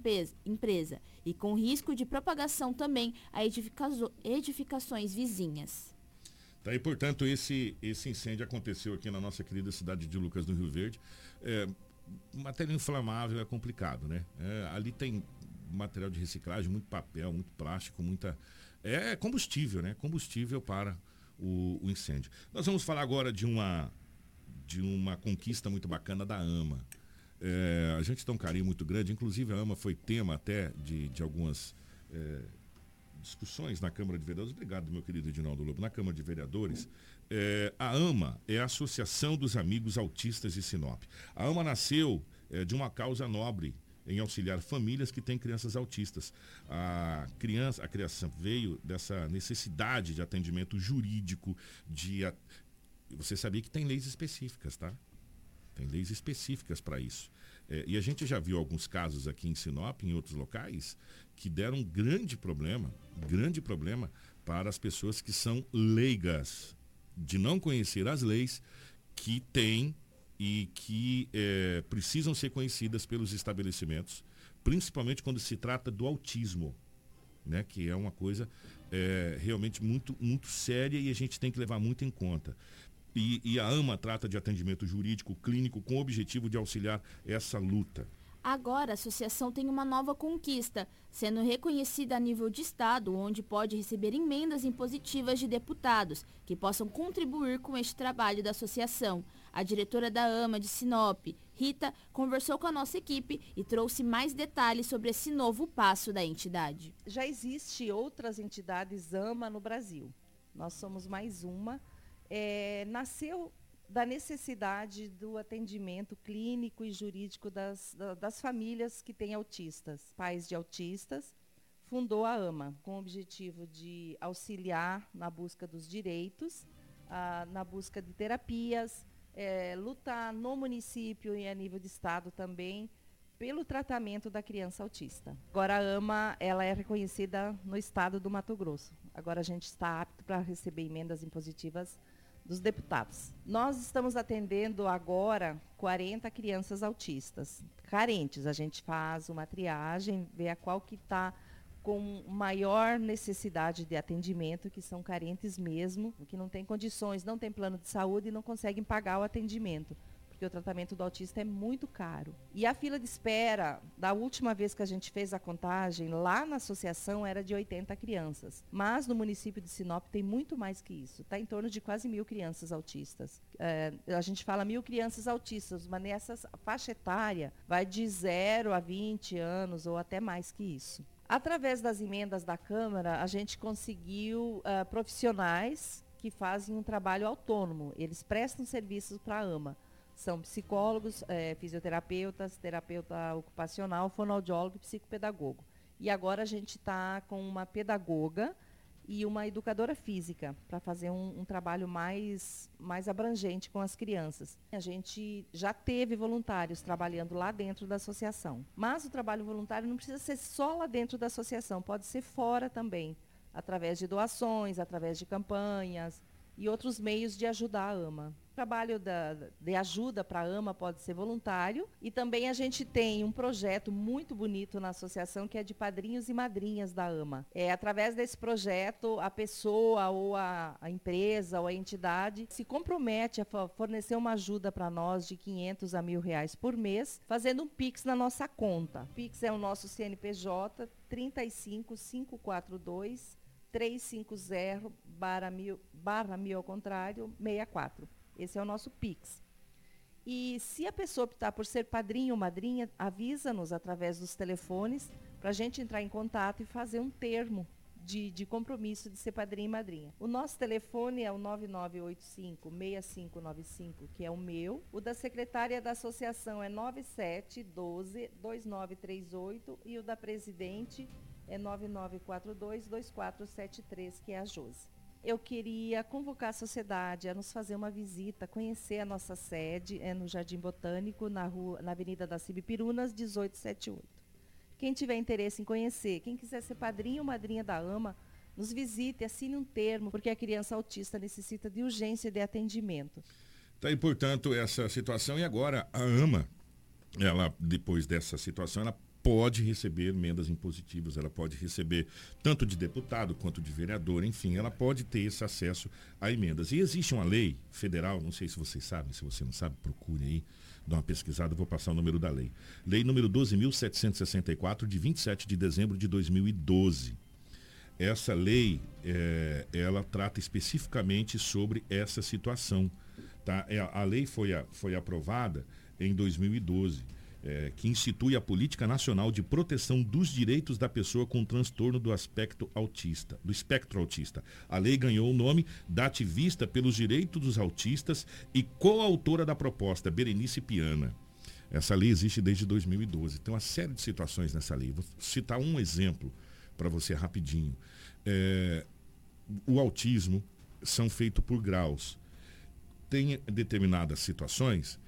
empresa, e com risco de propagação também a edificações vizinhas. Tá, e portanto esse, esse incêndio aconteceu aqui na nossa querida cidade de Lucas do Rio Verde. É, matéria inflamável é complicado, né? É, ali tem material de reciclagem, muito papel, muito plástico, muita. É combustível, né? Combustível para o, o incêndio. Nós vamos falar agora de uma, de uma conquista muito bacana da AMA. É, a gente tem um carinho muito grande, inclusive a AMA foi tema até de, de algumas é, discussões na Câmara de Vereadores. Obrigado, meu querido Edinaldo Lobo. Na Câmara de Vereadores, é, a AMA é a Associação dos Amigos Autistas de Sinop. A AMA nasceu é, de uma causa nobre em auxiliar famílias que têm crianças autistas. A criança, a criação veio dessa necessidade de atendimento jurídico, de você sabia que tem leis específicas, tá? Tem leis específicas para isso. É, e a gente já viu alguns casos aqui em Sinop, em outros locais, que deram um grande problema, grande problema para as pessoas que são leigas, de não conhecer as leis que têm e que é, precisam ser conhecidas pelos estabelecimentos, principalmente quando se trata do autismo, né, que é uma coisa é, realmente muito, muito séria e a gente tem que levar muito em conta. E, e a AMA trata de atendimento jurídico clínico com o objetivo de auxiliar essa luta. Agora, a associação tem uma nova conquista, sendo reconhecida a nível de Estado, onde pode receber emendas impositivas de deputados, que possam contribuir com este trabalho da associação. A diretora da AMA de Sinop, Rita, conversou com a nossa equipe e trouxe mais detalhes sobre esse novo passo da entidade. Já existe outras entidades AMA no Brasil. Nós somos mais uma. É, nasceu da necessidade do atendimento clínico e jurídico das, das famílias que têm autistas, pais de autistas, fundou a AMA, com o objetivo de auxiliar na busca dos direitos, ah, na busca de terapias, é, lutar no município e a nível de estado também pelo tratamento da criança autista. Agora a AMA ela é reconhecida no estado do Mato Grosso. Agora a gente está apto para receber emendas impositivas dos deputados. Nós estamos atendendo agora 40 crianças autistas carentes. A gente faz uma triagem, vê a qual que está com maior necessidade de atendimento, que são carentes mesmo, que não têm condições, não têm plano de saúde e não conseguem pagar o atendimento porque o tratamento do autista é muito caro. E a fila de espera, da última vez que a gente fez a contagem, lá na associação era de 80 crianças. Mas no município de Sinop tem muito mais que isso. Está em torno de quase mil crianças autistas. É, a gente fala mil crianças autistas, mas nessa faixa etária vai de 0 a 20 anos ou até mais que isso. Através das emendas da Câmara, a gente conseguiu uh, profissionais que fazem um trabalho autônomo. Eles prestam serviços para a AMA são psicólogos, é, fisioterapeutas, terapeuta ocupacional, fonoaudiólogo e psicopedagogo. E agora a gente está com uma pedagoga e uma educadora física para fazer um, um, trabalho mais, mais abrangente com as crianças. A gente já teve voluntários trabalhando lá dentro da associação, mas o trabalho voluntário não precisa ser só lá dentro da associação, pode ser fora também, através de doações, através de campanhas e outros meios de ajudar a AMA trabalho da, de ajuda para a AMA pode ser voluntário. E também a gente tem um projeto muito bonito na associação que é de padrinhos e madrinhas da AMA. É, através desse projeto, a pessoa ou a, a empresa ou a entidade se compromete a fornecer uma ajuda para nós de 500 a mil reais por mês, fazendo um PIX na nossa conta. O PIX é o nosso CNPJ 35542 350 barra mil, barra mil ao contrário, 64. Esse é o nosso Pix. E se a pessoa optar por ser padrinho ou madrinha, avisa-nos através dos telefones para a gente entrar em contato e fazer um termo de, de, compromisso de ser padrinho e madrinha. O nosso telefone é o 9985-6595, que é o meu. O da secretária da associação é 9712-2938 e o da presidente é 9942-2473, que é a Josi eu queria convocar a sociedade a nos fazer uma visita, conhecer a nossa sede, é no Jardim Botânico, na, rua, na Avenida da Cibipirunas, 1878. Quem tiver interesse em conhecer, quem quiser ser padrinho ou madrinha da AMA, nos visite, assine um termo, porque a criança autista necessita de urgência de atendimento. Tá aí, portanto, essa situação. E agora, a AMA, ela, depois dessa situação, ela pode receber emendas impositivas, ela pode receber tanto de deputado quanto de vereador, enfim, ela pode ter esse acesso a emendas. E existe uma lei federal, não sei se vocês sabem, se você não sabe, procure aí, dá uma pesquisada, vou passar o número da lei. Lei número 12.764, de 27 de dezembro de 2012. Essa lei, é, ela trata especificamente sobre essa situação. Tá? É, a lei foi, a, foi aprovada em 2012 é, que institui a Política Nacional de Proteção dos Direitos da Pessoa com Transtorno do Aspecto Autista, do espectro autista. A lei ganhou o nome da ativista pelos direitos dos autistas e coautora da proposta, Berenice Piana. Essa lei existe desde 2012. Tem uma série de situações nessa lei. Vou citar um exemplo para você rapidinho. É, o autismo são feitos por graus. Tem determinadas situações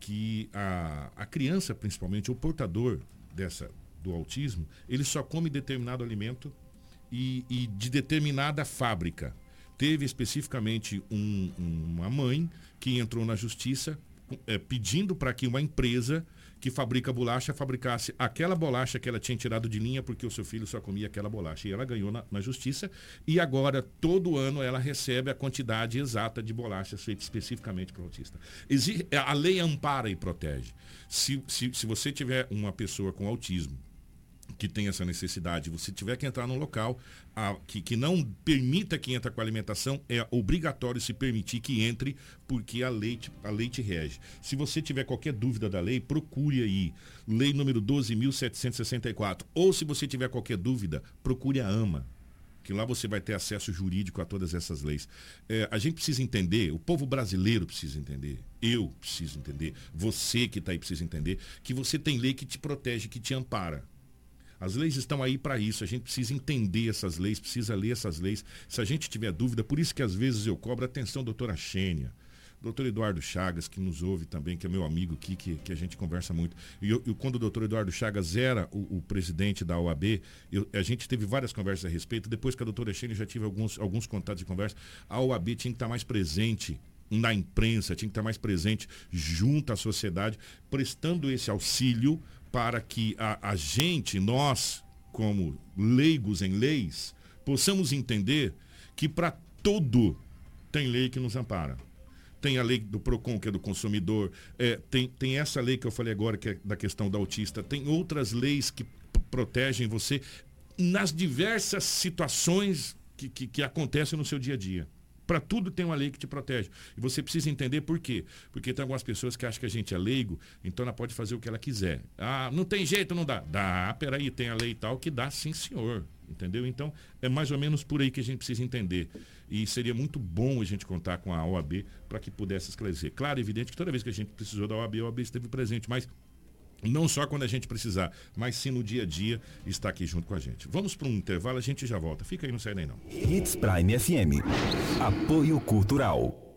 que a, a criança, principalmente, o portador dessa do autismo, ele só come determinado alimento e, e de determinada fábrica. Teve especificamente um, uma mãe que entrou na justiça é, pedindo para que uma empresa que fabrica bolacha fabricasse aquela bolacha que ela tinha tirado de linha porque o seu filho só comia aquela bolacha. E ela ganhou na, na justiça e agora, todo ano, ela recebe a quantidade exata de bolachas feitas especificamente para o autista. Existe, a lei ampara e protege. Se, se, se você tiver uma pessoa com autismo que tem essa necessidade, você tiver que entrar num local a, que, que não permita que entre com alimentação, é obrigatório se permitir que entre, porque a lei, a lei te rege. Se você tiver qualquer dúvida da lei, procure aí. Lei número 12.764. Ou se você tiver qualquer dúvida, procure a AMA. Que lá você vai ter acesso jurídico a todas essas leis. É, a gente precisa entender, o povo brasileiro precisa entender, eu preciso entender, você que está aí precisa entender, que você tem lei que te protege, que te ampara. As leis estão aí para isso. A gente precisa entender essas leis, precisa ler essas leis. Se a gente tiver dúvida, por isso que às vezes eu cobro atenção, doutora Xênia. Doutor Eduardo Chagas, que nos ouve também, que é meu amigo aqui, que, que a gente conversa muito. E eu, eu quando o doutor Eduardo Chagas era o, o presidente da OAB, eu, a gente teve várias conversas a respeito. Depois que a doutora Xênia já tive alguns, alguns contatos de conversa, a OAB tinha que estar mais presente na imprensa, tinha que estar mais presente junto à sociedade, prestando esse auxílio para que a, a gente, nós, como leigos em leis, possamos entender que para todo tem lei que nos ampara. Tem a lei do PROCON, que é do consumidor, é, tem, tem essa lei que eu falei agora, que é da questão da autista, tem outras leis que protegem você nas diversas situações que, que, que acontecem no seu dia a dia. Para tudo tem uma lei que te protege. E você precisa entender por quê. Porque tem algumas pessoas que acham que a gente é leigo, então ela pode fazer o que ela quiser. Ah, não tem jeito, não dá. Dá, peraí, tem a lei tal que dá sim, senhor. Entendeu? Então, é mais ou menos por aí que a gente precisa entender. E seria muito bom a gente contar com a OAB para que pudesse esclarecer. Claro, evidente que toda vez que a gente precisou da OAB, a OAB esteve presente, mas Não só quando a gente precisar, mas sim no dia a dia está aqui junto com a gente. Vamos para um intervalo, a gente já volta. Fica aí, não sai nem não. Hits Prime FM. Apoio Cultural.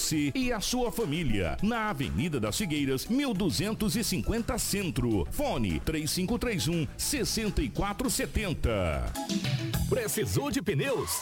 e a sua família. Na Avenida das Figueiras, 1250 Centro. Fone 3531 6470. Precisou de pneus?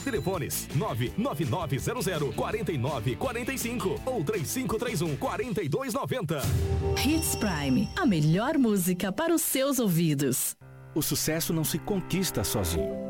Telefones 99900 4945 ou 3531 4290. Hits Prime, a melhor música para os seus ouvidos. O sucesso não se conquista sozinho.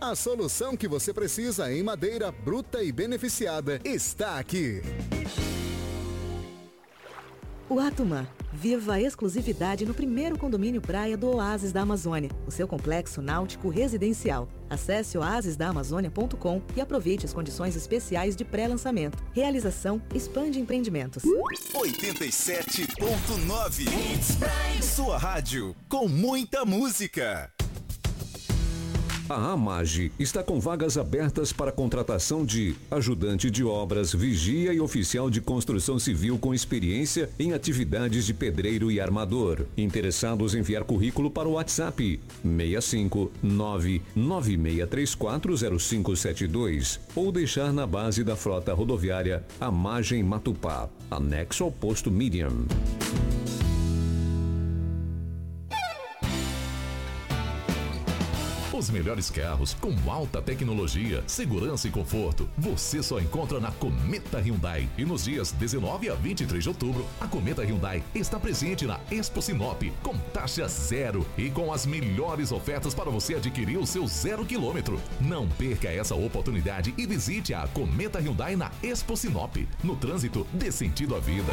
A solução que você precisa em madeira bruta e beneficiada está aqui. O Atumã. Viva a exclusividade no primeiro condomínio praia do Oásis da Amazônia, o seu complexo náutico residencial. Acesse oasisdaamazônia.com e aproveite as condições especiais de pré-lançamento. Realização Expande Empreendimentos. 87.9 Sua rádio com muita música. A Amage está com vagas abertas para contratação de ajudante de obras, vigia e oficial de construção civil com experiência em atividades de pedreiro e armador. Interessados em enviar currículo para o WhatsApp 65 996340572 ou deixar na base da frota rodoviária Amagem Matupá, anexo ao posto Miriam. Os melhores carros com alta tecnologia, segurança e conforto, você só encontra na Cometa Hyundai. E nos dias 19 a 23 de outubro, a Cometa Hyundai está presente na Expo Sinop com taxa zero e com as melhores ofertas para você adquirir o seu zero quilômetro. Não perca essa oportunidade e visite a Cometa Hyundai na Expo Sinop. No trânsito, dê sentido à vida.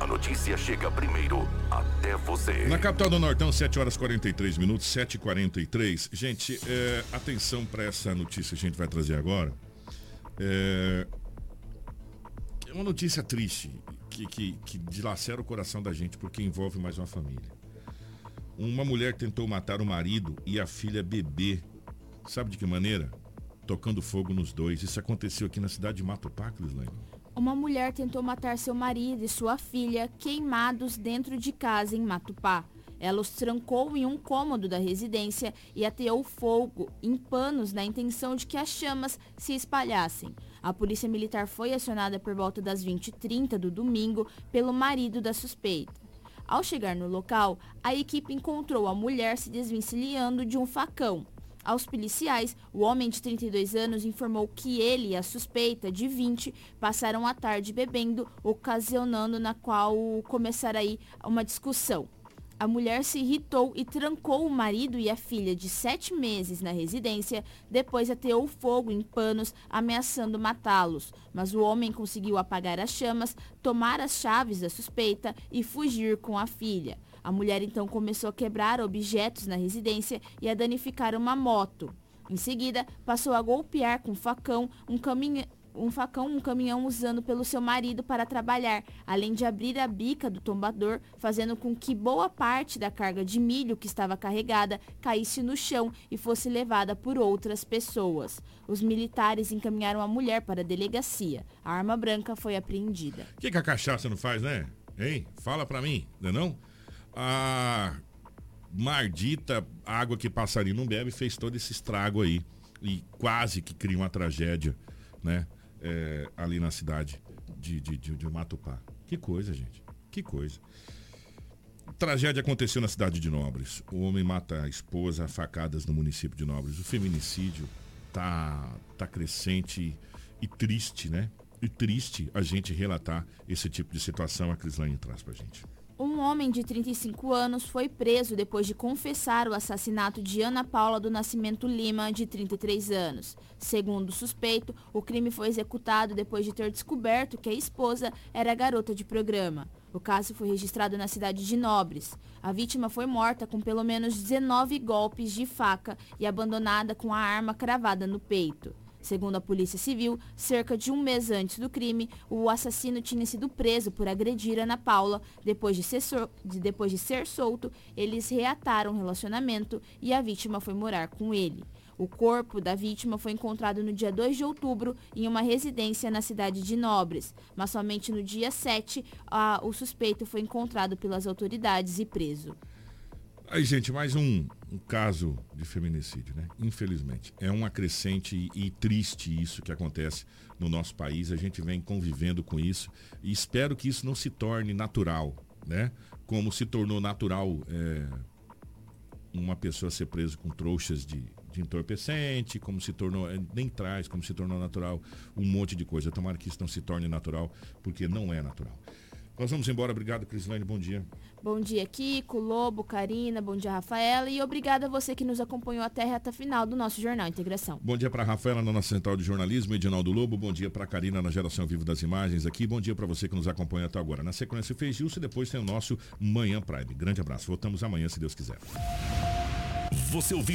a notícia chega primeiro até você. Na capital do Nortão, 7 horas 43 minutos, 7h43. Gente, é, atenção para essa notícia que a gente vai trazer agora. É, é uma notícia triste que, que, que dilacera o coração da gente porque envolve mais uma família. Uma mulher tentou matar o marido e a filha bebê. Sabe de que maneira? Tocando fogo nos dois. Isso aconteceu aqui na cidade de Matupá, Crislane. Uma mulher tentou matar seu marido e sua filha queimados dentro de casa em Matupá. Ela os trancou em um cômodo da residência e ateou fogo em panos na intenção de que as chamas se espalhassem. A polícia militar foi acionada por volta das 20h30 do domingo pelo marido da suspeita. Ao chegar no local, a equipe encontrou a mulher se desvencilhando de um facão. Aos policiais, o homem de 32 anos informou que ele e a suspeita, de 20, passaram a tarde bebendo, ocasionando na qual começara aí uma discussão. A mulher se irritou e trancou o marido e a filha de sete meses na residência, depois ateou fogo em panos, ameaçando matá-los. Mas o homem conseguiu apagar as chamas, tomar as chaves da suspeita e fugir com a filha. A mulher então começou a quebrar objetos na residência e a danificar uma moto. Em seguida, passou a golpear com facão um, caminhão um facão um caminhão usando pelo seu marido para trabalhar, além de abrir a bica do tombador, fazendo com que boa parte da carga de milho que estava carregada caísse no chão e fosse levada por outras pessoas. Os militares encaminharam a mulher para a delegacia. A arma branca foi apreendida. O que, que a cachaça não faz, né? Hein? Fala pra mim, não é não? A mardita água que passarinho não bebe fez todo esse estrago aí. E quase que cria uma tragédia, né? É, ali na cidade de, de, de, de Matupá. Que coisa, gente. Que coisa. Tragédia aconteceu na cidade de Nobres. O homem mata a esposa a facadas no município de Nobres. O feminicídio tá, tá crescente e triste, né? E triste a gente relatar esse tipo de situação. A Crislane traz pra gente. Um homem de 35 anos foi preso depois de confessar o assassinato de Ana Paula do Nascimento Lima, de 33 anos. Segundo o suspeito, o crime foi executado depois de ter descoberto que a esposa era garota de programa. O caso foi registrado na cidade de Nobres. A vítima foi morta com pelo menos 19 golpes de faca e abandonada com a arma cravada no peito. Segundo a Polícia Civil, cerca de um mês antes do crime, o assassino tinha sido preso por agredir Ana Paula. Depois de ser, depois de ser solto, eles reataram o relacionamento e a vítima foi morar com ele. O corpo da vítima foi encontrado no dia 2 de outubro em uma residência na cidade de Nobres, mas somente no dia 7 a, o suspeito foi encontrado pelas autoridades e preso. Aí, gente, mais um, um, caso de feminicídio, né? Infelizmente. É um acrescente e, triste isso que acontece no nosso país. A gente vem convivendo com isso e espero que isso não se torne natural, né? Como se tornou natural é, uma pessoa ser presa com trouxas de, de entorpecente, como se tornou, nem traz, como se tornou natural um monte de coisa. Tomara que isso não se torne natural, porque não é natural. Nós vamos embora. Obrigado, Crislane. Bom dia. Bom dia, Kiko, Lobo, Karina. Bom dia, Rafaela. E obrigada a você que nos acompanhou até a reta final do nosso Jornal Integração. Bom dia para Rafaela na nossa central de jornalismo, Edinaldo Lobo. Bom dia para Karina na geração vivo das imagens aqui. Bom dia para você que nos acompanha até agora. Na sequência, fez Gilson e depois tem o nosso Manhã Prime. Grande abraço. Voltamos amanhã, se Deus quiser. Você ouviu